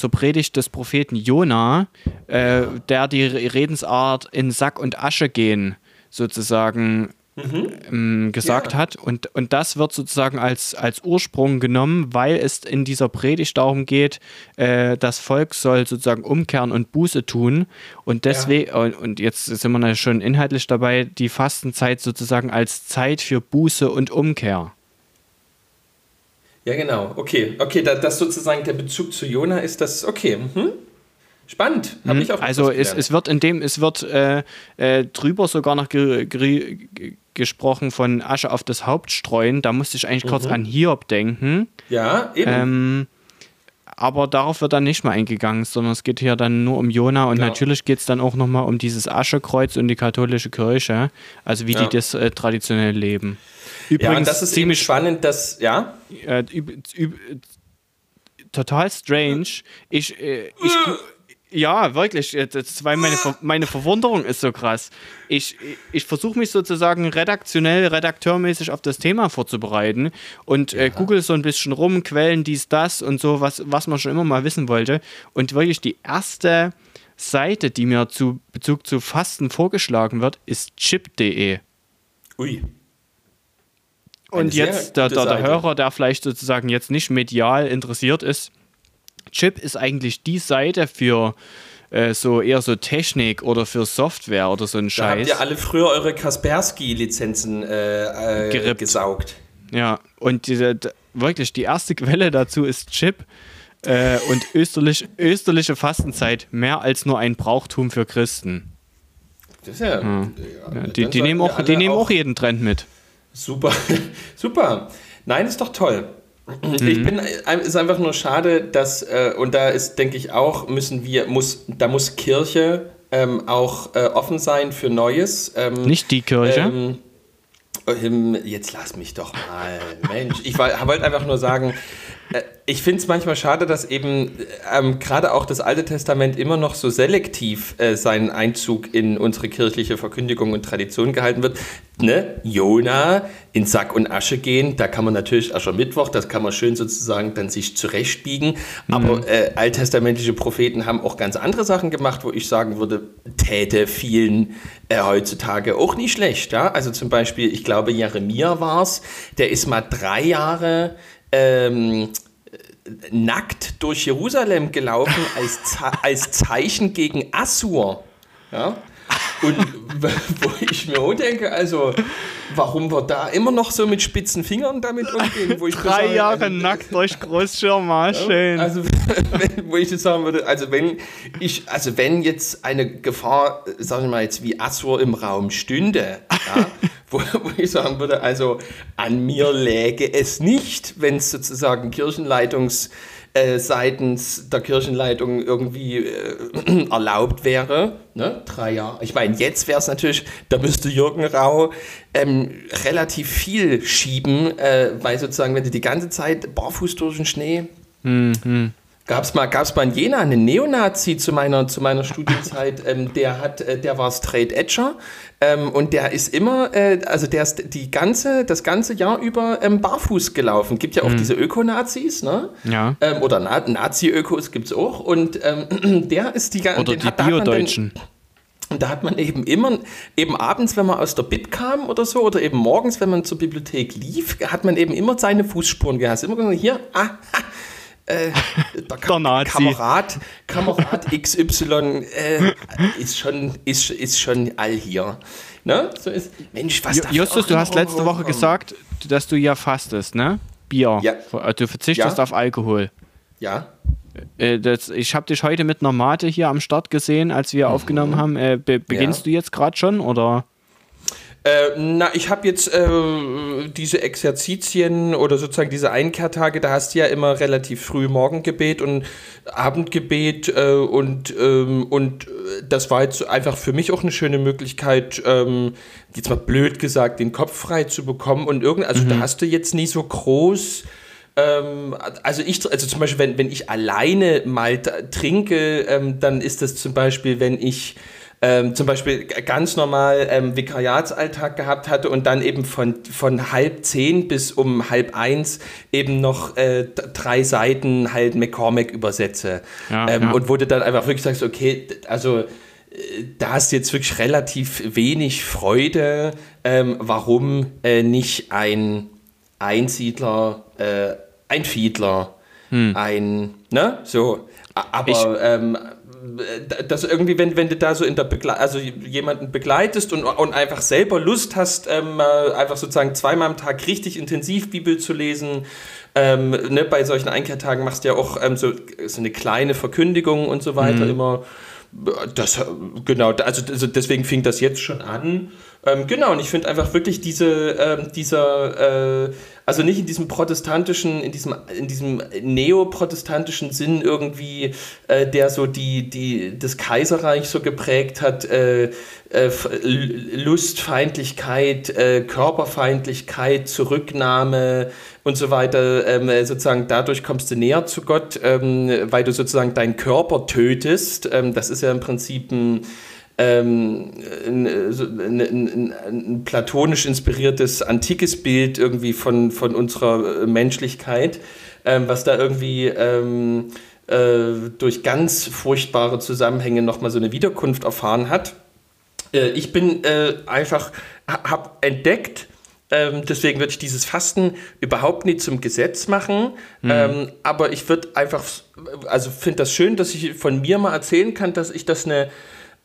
zur Predigt des Propheten Jona, äh, der die Redensart in Sack und Asche gehen sozusagen mhm. ähm, gesagt ja. hat. Und, und das wird sozusagen als, als Ursprung genommen, weil es in dieser Predigt darum geht, äh, das Volk soll sozusagen umkehren und Buße tun. Und deswegen, ja. und, und jetzt sind wir schon inhaltlich dabei, die Fastenzeit sozusagen als Zeit für Buße und Umkehr. Ja, genau. Okay, okay, da, das sozusagen der Bezug zu Jona ist das. Okay, mhm. spannend. Habe mhm. ich auch. Also es, es wird in dem, es wird äh, äh, drüber sogar noch ge, ge, gesprochen von Asche auf das Haupt streuen. Da musste ich eigentlich mhm. kurz an Hiob denken. Ja, eben. Ähm, aber darauf wird dann nicht mehr eingegangen, sondern es geht hier dann nur um Jona und ja. natürlich geht es dann auch nochmal um dieses Aschekreuz und die katholische Kirche, also wie ja. die das äh, traditionell leben. Übrigens, ja, das ist ziemlich spannend, dass, ja? Äh, total strange. Ich, äh, ich, ja, wirklich. Das war meine, meine Verwunderung ist so krass. Ich, ich versuche mich sozusagen redaktionell, redakteurmäßig auf das Thema vorzubereiten und äh, google so ein bisschen rum, Quellen, dies, das und so, was, was man schon immer mal wissen wollte. Und wirklich die erste Seite, die mir zu Bezug zu Fasten vorgeschlagen wird, ist chip.de. Ui. Und jetzt der, der, der Hörer, der vielleicht sozusagen jetzt nicht medial interessiert ist, Chip ist eigentlich die Seite für äh, so eher so Technik oder für Software oder so ein Da Scheiß. habt ihr alle früher eure Kaspersky-Lizenzen äh, äh, gesaugt. Ja, und diese, wirklich die erste Quelle dazu ist Chip äh, und österlich, österliche Fastenzeit mehr als nur ein Brauchtum für Christen. Das ist ja. Ja, ja, die, die, nehmen, auch, die nehmen auch jeden Trend mit. Super, super. Nein, ist doch toll. Mhm. Ich bin, es ist einfach nur schade, dass, äh, und da ist, denke ich auch, müssen wir, muss, da muss Kirche ähm, auch äh, offen sein für Neues. Ähm, Nicht die Kirche. ähm, ähm, jetzt lass mich doch mal, Mensch. Ich woll- wollte einfach nur sagen, äh, ich finde es manchmal schade, dass eben ähm, gerade auch das Alte Testament immer noch so selektiv äh, seinen Einzug in unsere kirchliche Verkündigung und Tradition gehalten wird. Ne? Jona in Sack und Asche gehen, da kann man natürlich Aschermittwoch, das kann man schön sozusagen dann sich zurechtbiegen. Aber äh, alttestamentliche Propheten haben auch ganz andere Sachen gemacht, wo ich sagen würde, täte vielen äh, heutzutage auch nicht schlecht. Ja? Also zum Beispiel, ich glaube, Jeremia war es, der ist mal drei Jahre ähm, nackt durch Jerusalem gelaufen als, Ze als Zeichen gegen Assur. Ja? Und wo ich mir auch denke, also warum wir da immer noch so mit spitzen Fingern damit umgehen? Wo ich Drei sage, Jahre also, nackt durch Großschirmer, schön. also, wenn, wo ich jetzt sagen würde, also wenn ich, also wenn jetzt eine Gefahr, sagen wir mal jetzt wie Assur im Raum stünde, ja, wo, wo ich sagen würde, also an mir läge es nicht, wenn es sozusagen Kirchenleitungs äh, seitens der Kirchenleitung irgendwie äh, erlaubt wäre. Ne? Drei Jahre. Ich meine, jetzt wäre es natürlich, da müsste Jürgen Rau ähm, relativ viel schieben, äh, weil sozusagen, wenn du die ganze Zeit barfuß durch den Schnee Gab es mal, gab's mal in Jena einen Neonazi zu meiner, zu meiner Studienzeit, ähm, der hat, äh, der war Straight Edger ähm, und der ist immer, äh, also der ist die ganze, das ganze Jahr über ähm, barfuß gelaufen. Gibt ja auch diese Öko-Nazis, ne? Ja. Ähm, oder Na Nazi-Ökos gibt es auch und ähm, der ist die ganze Oder die Bio-Deutschen. und da hat man eben immer, eben abends, wenn man aus der Bib kam oder so, oder eben morgens, wenn man zur Bibliothek lief, hat man eben immer seine Fußspuren gehabt. Hast Immer gesagt, hier, ah, ah, äh, der, Ka Der Nazi. Kamerad, Kamerad XY äh, ist, schon, ist, ist schon all hier. Ne? So ist, Mensch, was Justus, du hast letzte Woche gesagt, dass du ja fastest, ne? Bier. Ja. Du verzichtest Ja. auf Alkohol. Ja, Äh, das, ich habe dich heute mit einer Mate hier am Start gesehen, als wir aufgenommen haben. Äh, be beginnst du jetzt gerade schon oder? Äh, na, ich habe jetzt äh, diese Exerzitien oder sozusagen diese Einkehrtage, da hast du ja immer relativ früh Morgengebet und Abendgebet äh, und, ähm, und äh, das war jetzt einfach für mich auch eine schöne Möglichkeit, ähm, jetzt mal blöd gesagt, den Kopf frei zu bekommen und irgend, also da hast du jetzt nie so groß ähm, also ich, also zum Beispiel, wenn, wenn ich alleine mal trinke, ähm, dann ist das zum Beispiel, wenn ich ähm, zum Beispiel ganz normal ähm, Vikariatsalltag gehabt hatte und dann eben von, von halb zehn bis um halb eins eben noch äh, drei Seiten halt McCormack übersetze. Ja, ähm, ja. Und du dann einfach wirklich sagst, okay, also äh, da hast du jetzt wirklich relativ wenig Freude. Ähm, warum äh, nicht ein Einsiedler, äh, ein Fiedler, ein, ne, so. Aber ähm, äh, das irgendwie, wenn, wenn du da so in der Begle also jemanden begleitest und, und einfach selber Lust hast, ähm, äh, einfach sozusagen zweimal am Tag richtig intensiv Bibel zu lesen, ähm, ne, bei solchen Einkehrtagen machst du ja auch ähm, so, so eine kleine Verkündigung und so weiter immer. Das, äh, genau, also, also deswegen fing das jetzt schon an. Ähm, genau, und ich finde einfach wirklich diese, ähm, dieser, äh, also nicht in diesem protestantischen, in diesem, in diesem neoprotestantischen Sinn irgendwie, äh, der so die, die, das Kaiserreich so geprägt hat, äh, äh, Lustfeindlichkeit, äh, Körperfeindlichkeit, Zurücknahme und so weiter, ähm, äh, sozusagen dadurch kommst du näher zu Gott, ähm, weil du sozusagen deinen Körper tötest. Ähm, das ist ja im Prinzip ein, ähm, ein, so ein, ein, ein platonisch inspiriertes antikes Bild irgendwie von, von unserer äh, Menschlichkeit, ähm, was da irgendwie ähm, äh, durch ganz furchtbare Zusammenhänge nochmal so eine Wiederkunft erfahren hat. Äh, ich bin äh, einfach, ha- habe entdeckt, Ähm, deswegen würde ich dieses Fasten überhaupt nicht zum Gesetz machen. Mhm. Ähm, aber ich würde einfach, also finde das schön, dass ich von mir mal erzählen kann, dass ich das eine,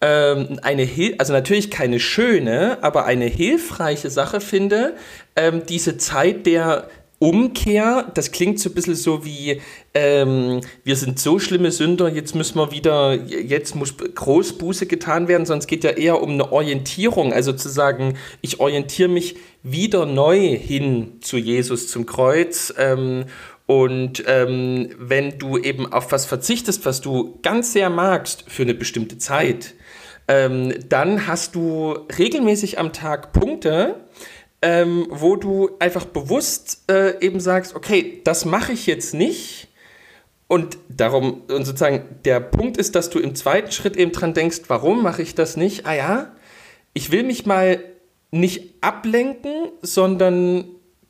ähm, eine, also natürlich keine schöne, aber eine hilfreiche Sache finde, ähm, diese Zeit der Umkehr, das klingt so ein bisschen so wie, ähm, wir sind so schlimme Sünder, jetzt müssen wir wieder, jetzt muss Großbuße getan werden, sonst geht ja eher um eine Orientierung, also zu sagen, ich orientiere mich wieder neu hin zu Jesus, zum Kreuz. Ähm, und ähm, wenn du eben auf was verzichtest, was du ganz sehr magst für eine bestimmte Zeit, ähm, dann hast du regelmäßig am Tag Punkte, ähm, wo du einfach bewusst äh, eben sagst, okay, das mache ich jetzt nicht. Und darum, und sozusagen, der Punkt ist, dass du im zweiten Schritt eben dran denkst, warum mache ich das nicht? Ah ja, ich will mich mal nicht ablenken, sondern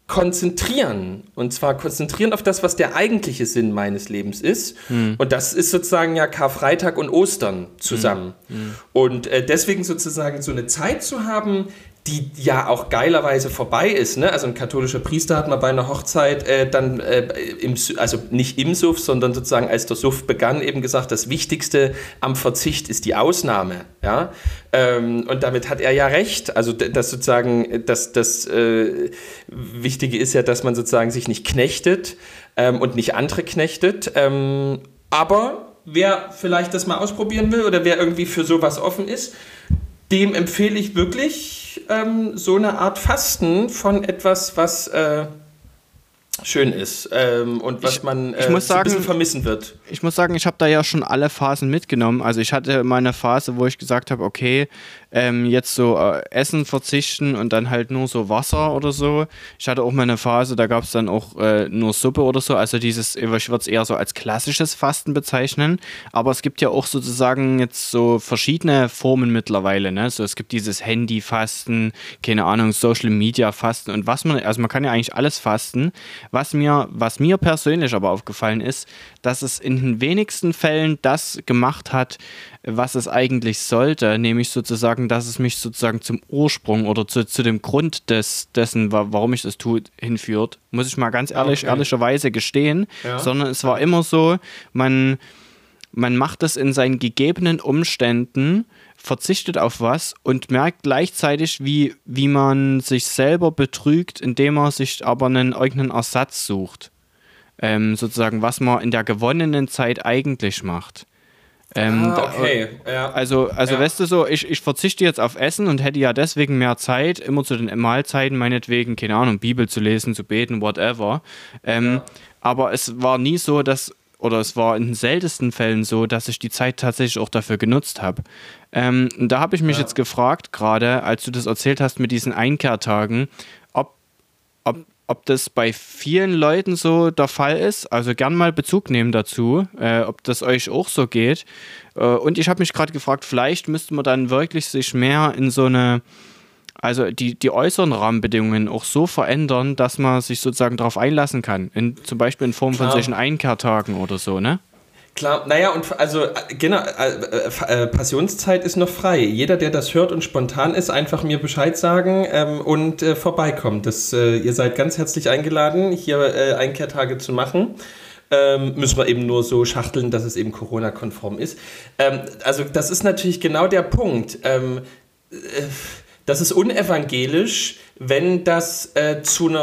konzentrieren. Und zwar konzentrieren auf das, was der eigentliche Sinn meines Lebens ist. Hm. Und das ist sozusagen ja Karfreitag und Ostern zusammen. Hm. Hm. Und äh, deswegen sozusagen so eine Zeit zu haben, die ja auch geilerweise vorbei ist. Ne? Also ein katholischer Priester hat mal bei einer Hochzeit äh, dann, äh, im, also nicht im Suff, sondern sozusagen als der Suff begann, eben gesagt, das Wichtigste am Verzicht ist die Ausnahme. Ja? Ähm, und damit hat er ja recht. Also das sozusagen, das, das äh, Wichtige ist ja, dass man sozusagen sich nicht knechtet ähm, und nicht andere knechtet. Ähm, aber wer vielleicht das mal ausprobieren will oder wer irgendwie für sowas offen ist, dem empfehle ich wirklich ähm, so eine Art Fasten von etwas, was äh, schön ist ähm, und was ich, man äh, ich muss sagen, ein bisschen vermissen wird. Ich muss sagen, ich habe da ja schon alle Phasen mitgenommen. Also ich hatte meine Phase, wo ich gesagt habe, okay, ähm, jetzt so äh, Essen verzichten und dann halt nur so Wasser oder so. Ich hatte auch mal eine Phase, da gab es dann auch äh, nur Suppe oder so. Also dieses, ich würde es eher so als klassisches Fasten bezeichnen. Aber es gibt ja auch sozusagen jetzt so verschiedene Formen mittlerweile. Ne? So, es gibt dieses Handy-Fasten, keine Ahnung, Social-Media-Fasten und was man, also man kann ja eigentlich alles fasten. Was mir, was mir persönlich aber aufgefallen ist, dass es in den wenigsten Fällen das gemacht hat, was es eigentlich sollte, nämlich sozusagen, dass es mich sozusagen zum Ursprung oder zu, zu dem Grund des, dessen, warum ich das tue, hinführt. Muss ich mal ganz ehrlich, okay. ehrlicherweise gestehen. Ja. Sondern es war immer so, man, man macht das in seinen gegebenen Umständen, verzichtet auf was und merkt gleichzeitig, wie, wie man sich selber betrügt, indem man sich aber einen eigenen Ersatz sucht. Ähm, sozusagen, was man in der gewonnenen Zeit eigentlich macht. Ähm, ah, okay. Ja. Also, also ja. weißt du so, ich, ich verzichte jetzt auf Essen und hätte ja deswegen mehr Zeit, immer zu den Mahlzeiten meinetwegen, keine Ahnung, Bibel zu lesen, zu beten, whatever. Ähm, ja. Aber es war nie so, dass, oder es war in den seltensten Fällen so, dass ich die Zeit tatsächlich auch dafür genutzt habe. Ähm, und da habe ich mich jetzt gefragt, gerade als du das erzählt hast mit diesen Einkehrtagen, ob, ob ob das bei vielen Leuten so der Fall ist. Also gern mal Bezug nehmen dazu, äh, ob das euch auch so geht. Äh, und ich habe mich gerade gefragt, vielleicht müsste man dann wirklich sich mehr in so eine, also die, die äußeren Rahmenbedingungen auch so verändern, dass man sich sozusagen darauf einlassen kann. In, zum Beispiel in Form von solchen Einkehrtagen oder so, ne? Klar, naja, und also, genau, äh, äh, Passionszeit ist noch frei. Jeder, der das hört und spontan ist, einfach mir Bescheid sagen ähm, und äh, vorbeikommt. Das, äh, ihr seid ganz herzlich eingeladen, hier äh, Einkehrtage zu machen. Ähm, müssen wir eben nur so schachteln, dass es eben Corona-konform ist. Ähm, also, das ist natürlich genau der Punkt. Ähm, äh, das ist unevangelisch, wenn das zu,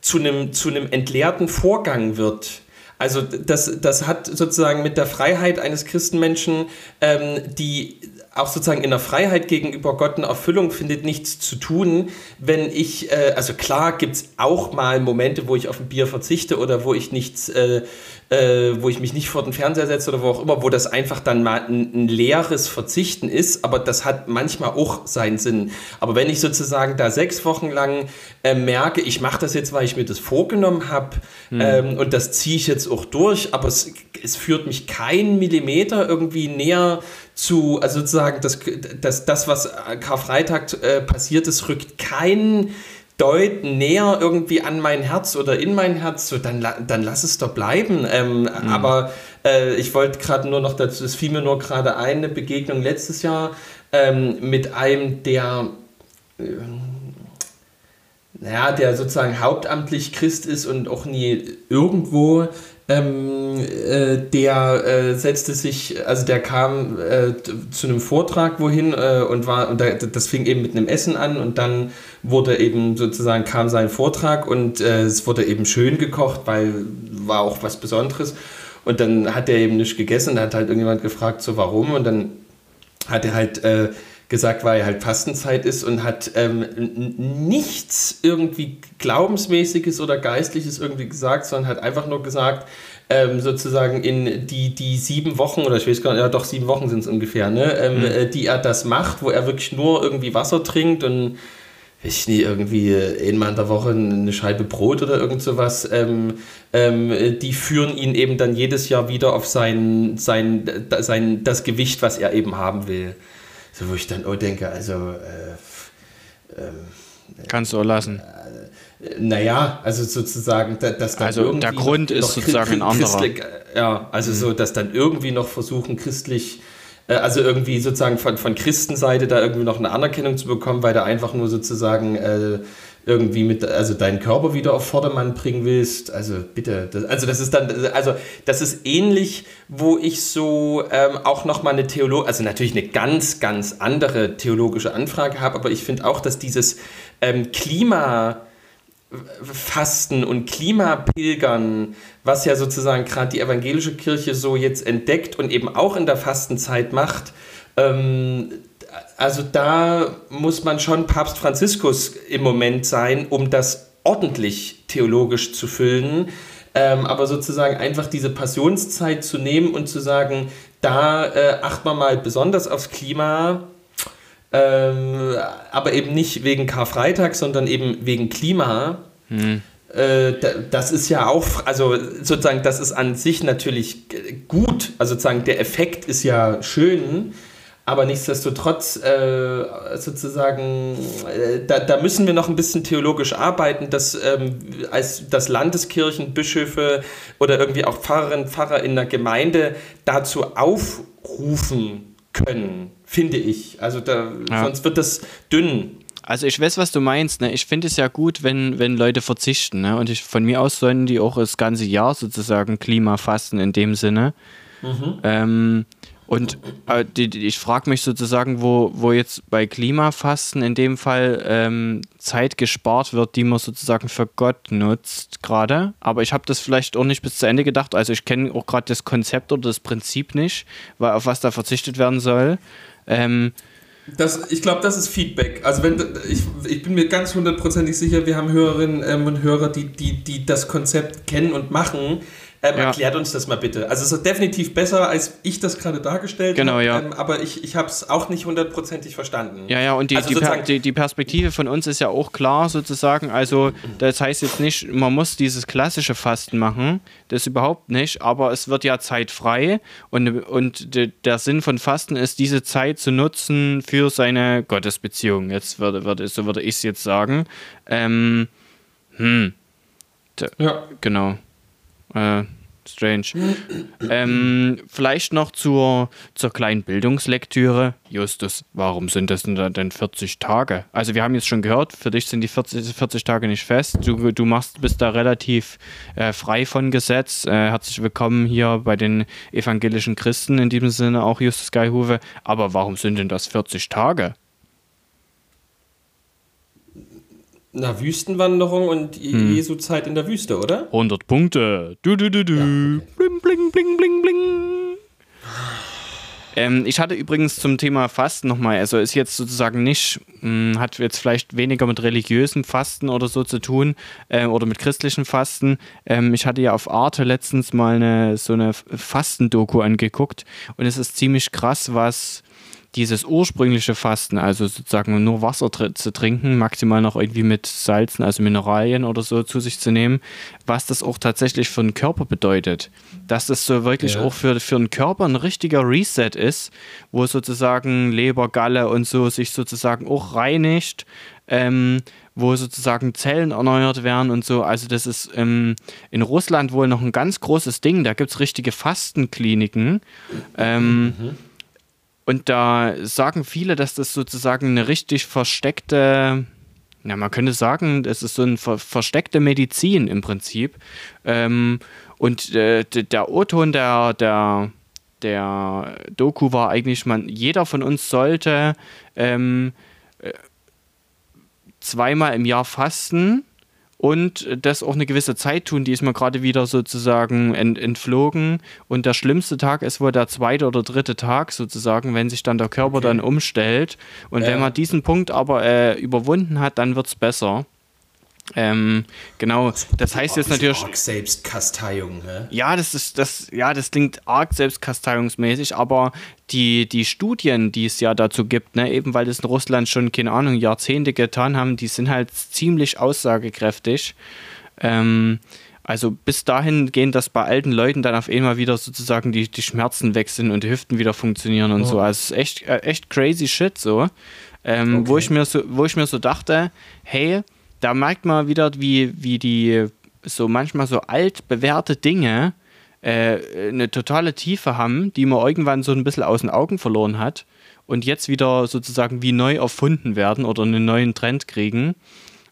zu, einem, zu einem entleerten Vorgang wird also das, das hat sozusagen mit der Freiheit eines Christenmenschen, ähm, die auch sozusagen in der Freiheit gegenüber Gott eine Erfüllung findet, nichts zu tun, wenn ich, äh, also klar gibt es auch mal Momente, wo ich auf ein Bier verzichte oder wo ich nichts, äh, äh, wo ich mich nicht vor den Fernseher setze oder wo auch immer, wo das einfach dann mal ein, ein, leeres Verzichten ist, aber das hat manchmal auch seinen Sinn. Aber wenn ich sozusagen da sechs Wochen lang äh, merke, ich mache das jetzt, weil ich mir das vorgenommen habe mhm. ähm, und das ziehe ich jetzt auch durch, aber es, es führt mich keinen Millimeter irgendwie näher zu, also sozusagen das, das, das was Karfreitag äh, passiert ist, rückt keinen Deut näher irgendwie an mein Herz oder in mein Herz, so dann, dann lass es doch bleiben. Ähm, mhm. Aber äh, ich wollte gerade nur noch dazu, es fiel mir nur gerade eine Begegnung letztes Jahr ähm, mit einem, der, äh, naja, der sozusagen hauptamtlich Christ ist und auch nie irgendwo, ähm, äh, der äh, setzte sich, also der kam äh, zu einem Vortrag wohin äh, und war, und da, das fing eben mit einem Essen an und dann wurde eben sozusagen, kam sein Vortrag und äh, es wurde eben schön gekocht, weil war auch was Besonderes. Und dann hat er eben nicht gegessen, da hat halt irgendjemand gefragt, so warum und dann hat er halt äh, gesagt, weil halt Fastenzeit ist und hat ähm, nichts irgendwie Glaubensmäßiges oder Geistliches irgendwie gesagt, sondern hat einfach nur gesagt, ähm, sozusagen in die, die sieben Wochen, oder ich weiß gar nicht, ja doch, sieben Wochen sind es ungefähr, ne, ähm, mhm. Äh, die er das macht, wo er wirklich nur irgendwie Wasser trinkt und ich nie irgendwie einmal in der Woche eine Scheibe Brot oder irgend sowas, ähm, ähm, die führen ihn eben dann jedes Jahr wieder auf sein, sein, sein, das Gewicht, was er eben haben will. So, wo ich dann auch denke, also. Äh, ähm, Kannst du auch lassen. Äh, naja, also sozusagen, dass dann Also der Grund noch, ist noch sozusagen ein anderer. Ja, also mhm. so, dass dann irgendwie noch versuchen, christlich, äh, also irgendwie sozusagen von, von Christenseite da irgendwie noch eine Anerkennung zu bekommen, weil da einfach nur sozusagen äh, irgendwie mit, also deinen Körper wieder auf Vordermann bringen willst. Also bitte, das, also das ist dann, also das ist ähnlich, wo ich so ähm, auch nochmal eine Theologie, also natürlich eine ganz, ganz andere theologische Anfrage habe, aber ich finde auch, dass dieses ähm, Klima Fasten und Klimapilgern, was ja sozusagen gerade die evangelische Kirche so jetzt entdeckt und eben auch in der Fastenzeit macht, ähm, also da muss man schon Papst Franziskus im Moment sein, um das ordentlich theologisch zu füllen. Ähm, aber sozusagen einfach diese Passionszeit zu nehmen und zu sagen, da äh, achten wir mal besonders aufs Klima, ähm, aber eben nicht wegen Karfreitag, sondern eben wegen Klima. Hm. Äh, das ist ja auch, also sozusagen, das ist an sich natürlich gut. Also sozusagen, der Effekt ist ja schön. Aber nichtsdestotrotz, äh, sozusagen, äh, da, da, müssen wir noch ein bisschen theologisch arbeiten, dass, ähm, als, dass Landeskirchen, Bischöfe oder irgendwie auch Pfarrerinnen, Pfarrer in der Gemeinde dazu aufrufen können, finde ich. Also da, ja. sonst wird das dünn. Also ich weiß, was du meinst. Ne? Ich finde es ja gut, wenn, wenn Leute verzichten. Ne? Und ich, von mir aus sollen die auch das ganze Jahr sozusagen Klimafasten in dem Sinne. Mhm. Ähm, und äh, die, die, ich frage mich sozusagen, wo, wo jetzt bei Klimafasten in dem Fall ähm, Zeit gespart wird, die man sozusagen für Gott nutzt gerade. Aber ich habe das vielleicht auch nicht bis zu Ende gedacht. Also ich kenne auch gerade das Konzept oder das Prinzip nicht, weil auf was da verzichtet werden soll. Ähm, das, ich glaube, das ist Feedback. Also wenn ich, ich bin mir ganz hundertprozentig sicher, wir haben Hörerinnen ähm, und Hörer, die, die, die das Konzept kennen und machen. Ähm, ja. Erklärt uns das mal bitte. Also es ist definitiv besser, als ich das gerade dargestellt genau, habe. Ja. Ähm, aber ich, ich habe es auch nicht hundertprozentig verstanden. Ja, ja, und die, also die, per, die, die, Perspektive von uns ist ja auch klar sozusagen. Also das heißt jetzt nicht, man muss dieses klassische Fasten machen. Das überhaupt nicht. Aber es wird ja Zeit frei. Und, und de, der Sinn von Fasten ist, diese Zeit zu nutzen für seine Gottesbeziehung. Jetzt würde, würde, so würde ich es jetzt sagen. Ähm, hm. Ja. Genau. Äh, strange. ähm, vielleicht noch zur, zur kleinen Bildungslektüre. Justus, warum sind das denn 40 Tage? Also wir haben jetzt schon gehört, für dich sind die 40, 40 Tage nicht fest. Du, du machst, bist da relativ äh, frei von Gesetz. Äh, herzlich willkommen hier bei den evangelischen Christen, in diesem Sinne auch Justus Geihuwe. Aber warum sind denn das 40 Tage? Na, Wüstenwanderung und hm. Jesu Zeit in der Wüste, oder? 100 Punkte. Du, du, du, du. Ja, okay. Bling, bling, bling, bling, bling. Ähm, ich hatte übrigens zum Thema Fasten nochmal, also ist jetzt sozusagen nicht, mh, hm, hat jetzt vielleicht weniger mit religiösem Fasten oder so zu tun äh, oder mit christlichem Fasten. Ähm, ich hatte ja auf Arte letztens mal eine, so eine Fastendoku angeguckt und es ist ziemlich krass, was dieses ursprüngliche Fasten, also sozusagen nur Wasser tr zu trinken, maximal noch irgendwie mit Salzen, also Mineralien oder so zu sich zu nehmen, was das auch tatsächlich für den Körper bedeutet. Dass das so wirklich ja. auch für, für den Körper ein richtiger Reset ist, wo sozusagen Leber, Galle und so sich sozusagen auch reinigt. Ähm, wo sozusagen Zellen erneuert werden und so. Also das ist ähm, in Russland wohl noch ein ganz großes Ding. Da gibt es richtige Fastenkliniken. Ähm, mhm und da sagen viele, dass das sozusagen eine richtig versteckte, ja, man könnte sagen, es ist so eine ver versteckte Medizin im Prinzip. Ähm, und äh, der O-Ton der, der, der Doku war eigentlich, man, jeder von uns sollte ähm, äh, zweimal im Jahr fasten und das auch eine gewisse Zeit tun, die ist mir gerade wieder sozusagen ent, entflogen. Und der schlimmste Tag ist wohl der zweite oder dritte Tag sozusagen, wenn sich dann der Körper okay. dann umstellt. Und ja. wenn man diesen Punkt aber äh, überwunden hat, dann wird es besser. Ähm, genau, das heißt jetzt natürlich. Arg Selbstkasteiung, hä? Ja, das ist das, ja, das klingt arg selbstkasteiungsmäßig, aber die, die Studien, die es ja dazu gibt, ne, eben weil das in Russland schon, keine Ahnung, Jahrzehnte getan haben, die sind halt ziemlich aussagekräftig. Ähm, also bis dahin gehen, dass bei alten Leuten dann auf einmal wieder sozusagen die, die Schmerzen weg sind und die Hüften wieder funktionieren und oh. so. Also echt, äh, echt crazy shit so. Ähm, okay. wo, ich mir so. Wo ich mir so dachte, hey, da merkt man wieder, wie, wie die so manchmal so alt bewährte Dinge äh, eine totale Tiefe haben, die man irgendwann so ein bisschen aus den Augen verloren hat und jetzt wieder sozusagen wie neu erfunden werden oder einen neuen Trend kriegen.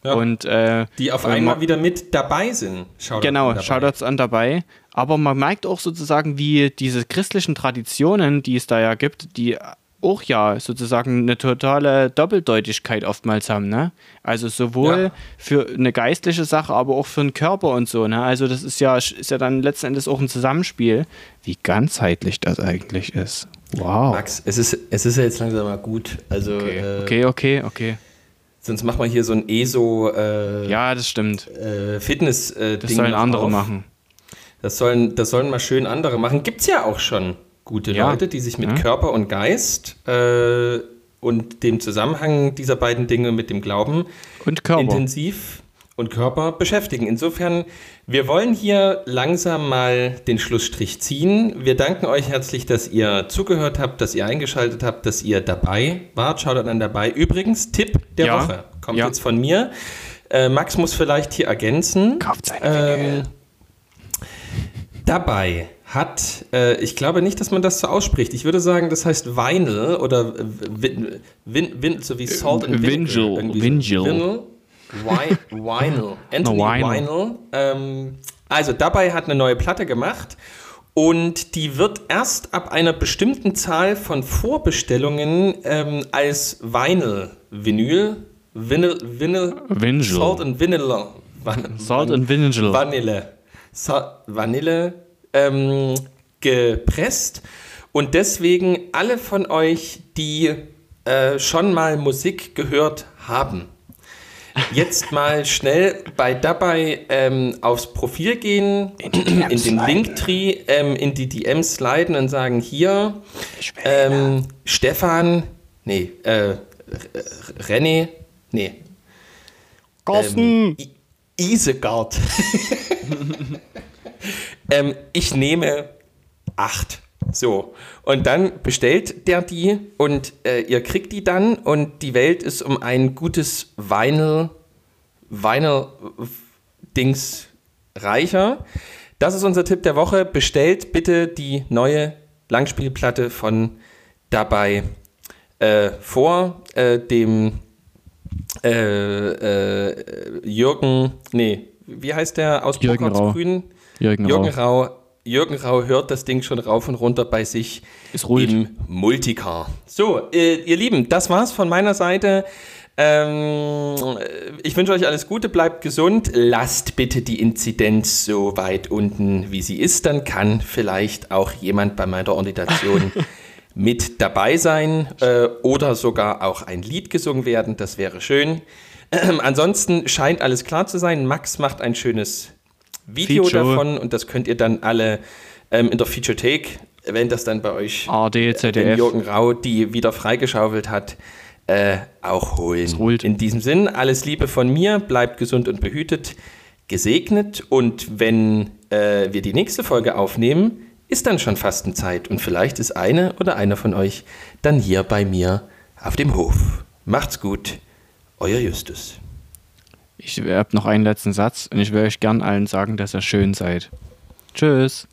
Ja. Und, äh, die auf einmal wieder mit dabei sind. Shoutouts genau. Shoutouts an dabei. Aber man merkt auch sozusagen, wie diese christlichen Traditionen, die es da ja gibt, die auch ja sozusagen eine totale Doppeldeutigkeit oftmals haben, ne? Also sowohl ja. für eine geistliche Sache, aber auch für den Körper und so, ne? Also das ist ja, ist ja dann letzten Endes auch ein Zusammenspiel, wie ganzheitlich das eigentlich ist. Wow. Max, es ist, es ist ja jetzt langsam mal gut. Also, okay, äh, okay, okay, okay. Sonst machen wir hier so ein ESO. Äh, ja, das stimmt. Äh, Fitness. Äh, das sollen andere auf. machen. Das sollen, das sollen mal schön andere machen. Gibt's ja auch schon gute ja. Leute, die sich mit ja. Körper und Geist äh, und dem Zusammenhang dieser beiden Dinge mit dem Glauben intensiv und Körper beschäftigen. Insofern, wir wollen hier langsam mal den Schlussstrich ziehen. Wir danken euch herzlich, dass ihr zugehört habt, dass ihr eingeschaltet habt, dass ihr dabei wart. Schaut dann dabei. Übrigens, Tipp der ja. Woche kommt jetzt von mir. Äh, Max muss vielleicht hier ergänzen. Kauft seine ähm, Dabei hat, äh, ich glaube nicht, dass man das so ausspricht. Ich würde sagen, das heißt Vinyl oder Vin, Vin, Vin, so wie Salt and Vinyl. Vinyl. Vinyl. Anthony no, Vinyl. Ähm, also dabei hat eine neue Platte gemacht und die wird erst ab einer bestimmten Zahl von Vorbestellungen ähm, als Vinyl, Vinyl, Vinyl, Vinyl, Vinyl. Salt and Vinyl. Salt and Vinyl. Vanille. Sa Vanille ähm, gepresst. Und deswegen alle von euch, die äh, schon mal Musik gehört haben, jetzt mal schnell bei dabei ähm, aufs Profil gehen, in, in den Linktree, ähm, in die DMs sliden und sagen, hier, ähm, Stefan, nee, äh, René, nee. Carsten. Ähm, Isegard. ähm, ich nehme acht. So, und dann bestellt der die und äh, ihr kriegt die dann und die Welt ist um ein gutes Vinyl, Vinyl-Dings reicher. Das ist unser Tipp der Woche. Bestellt bitte die neue Langspielplatte von dabei äh, vor äh, dem äh, äh, Jürgen, nee, wie heißt der aus Jürgen Rau. Grünen? Jürgen, Jürgen Rau. Rau. Jürgen Rau hört das Ding schon rauf und runter bei sich im Multicar. So, äh, ihr Lieben, das war's von meiner Seite. Ähm, ich wünsche euch alles Gute, bleibt gesund, lasst bitte die Inzidenz so weit unten, wie sie ist, dann kann vielleicht auch jemand bei meiner Ordination mit dabei sein äh, oder sogar auch ein Lied gesungen werden, das wäre schön. Ähm, ansonsten scheint alles klar zu sein. Max macht ein schönes Video Feature. davon und das könnt ihr dann alle ähm, in der Feature Take, wenn das dann bei euch ARD, ZDF. Jürgen Rau, die wieder freigeschaufelt hat, äh, auch holen. In diesem Sinn, alles Liebe von mir, bleibt gesund und behütet, gesegnet und wenn äh, wir die nächste Folge aufnehmen, ist dann schon Fastenzeit und vielleicht ist eine oder einer von euch dann hier bei mir auf dem Hof. Macht's gut, euer Justus. Ich habe noch einen letzten Satz und ich will euch gern allen sagen, dass ihr schön seid. Tschüss.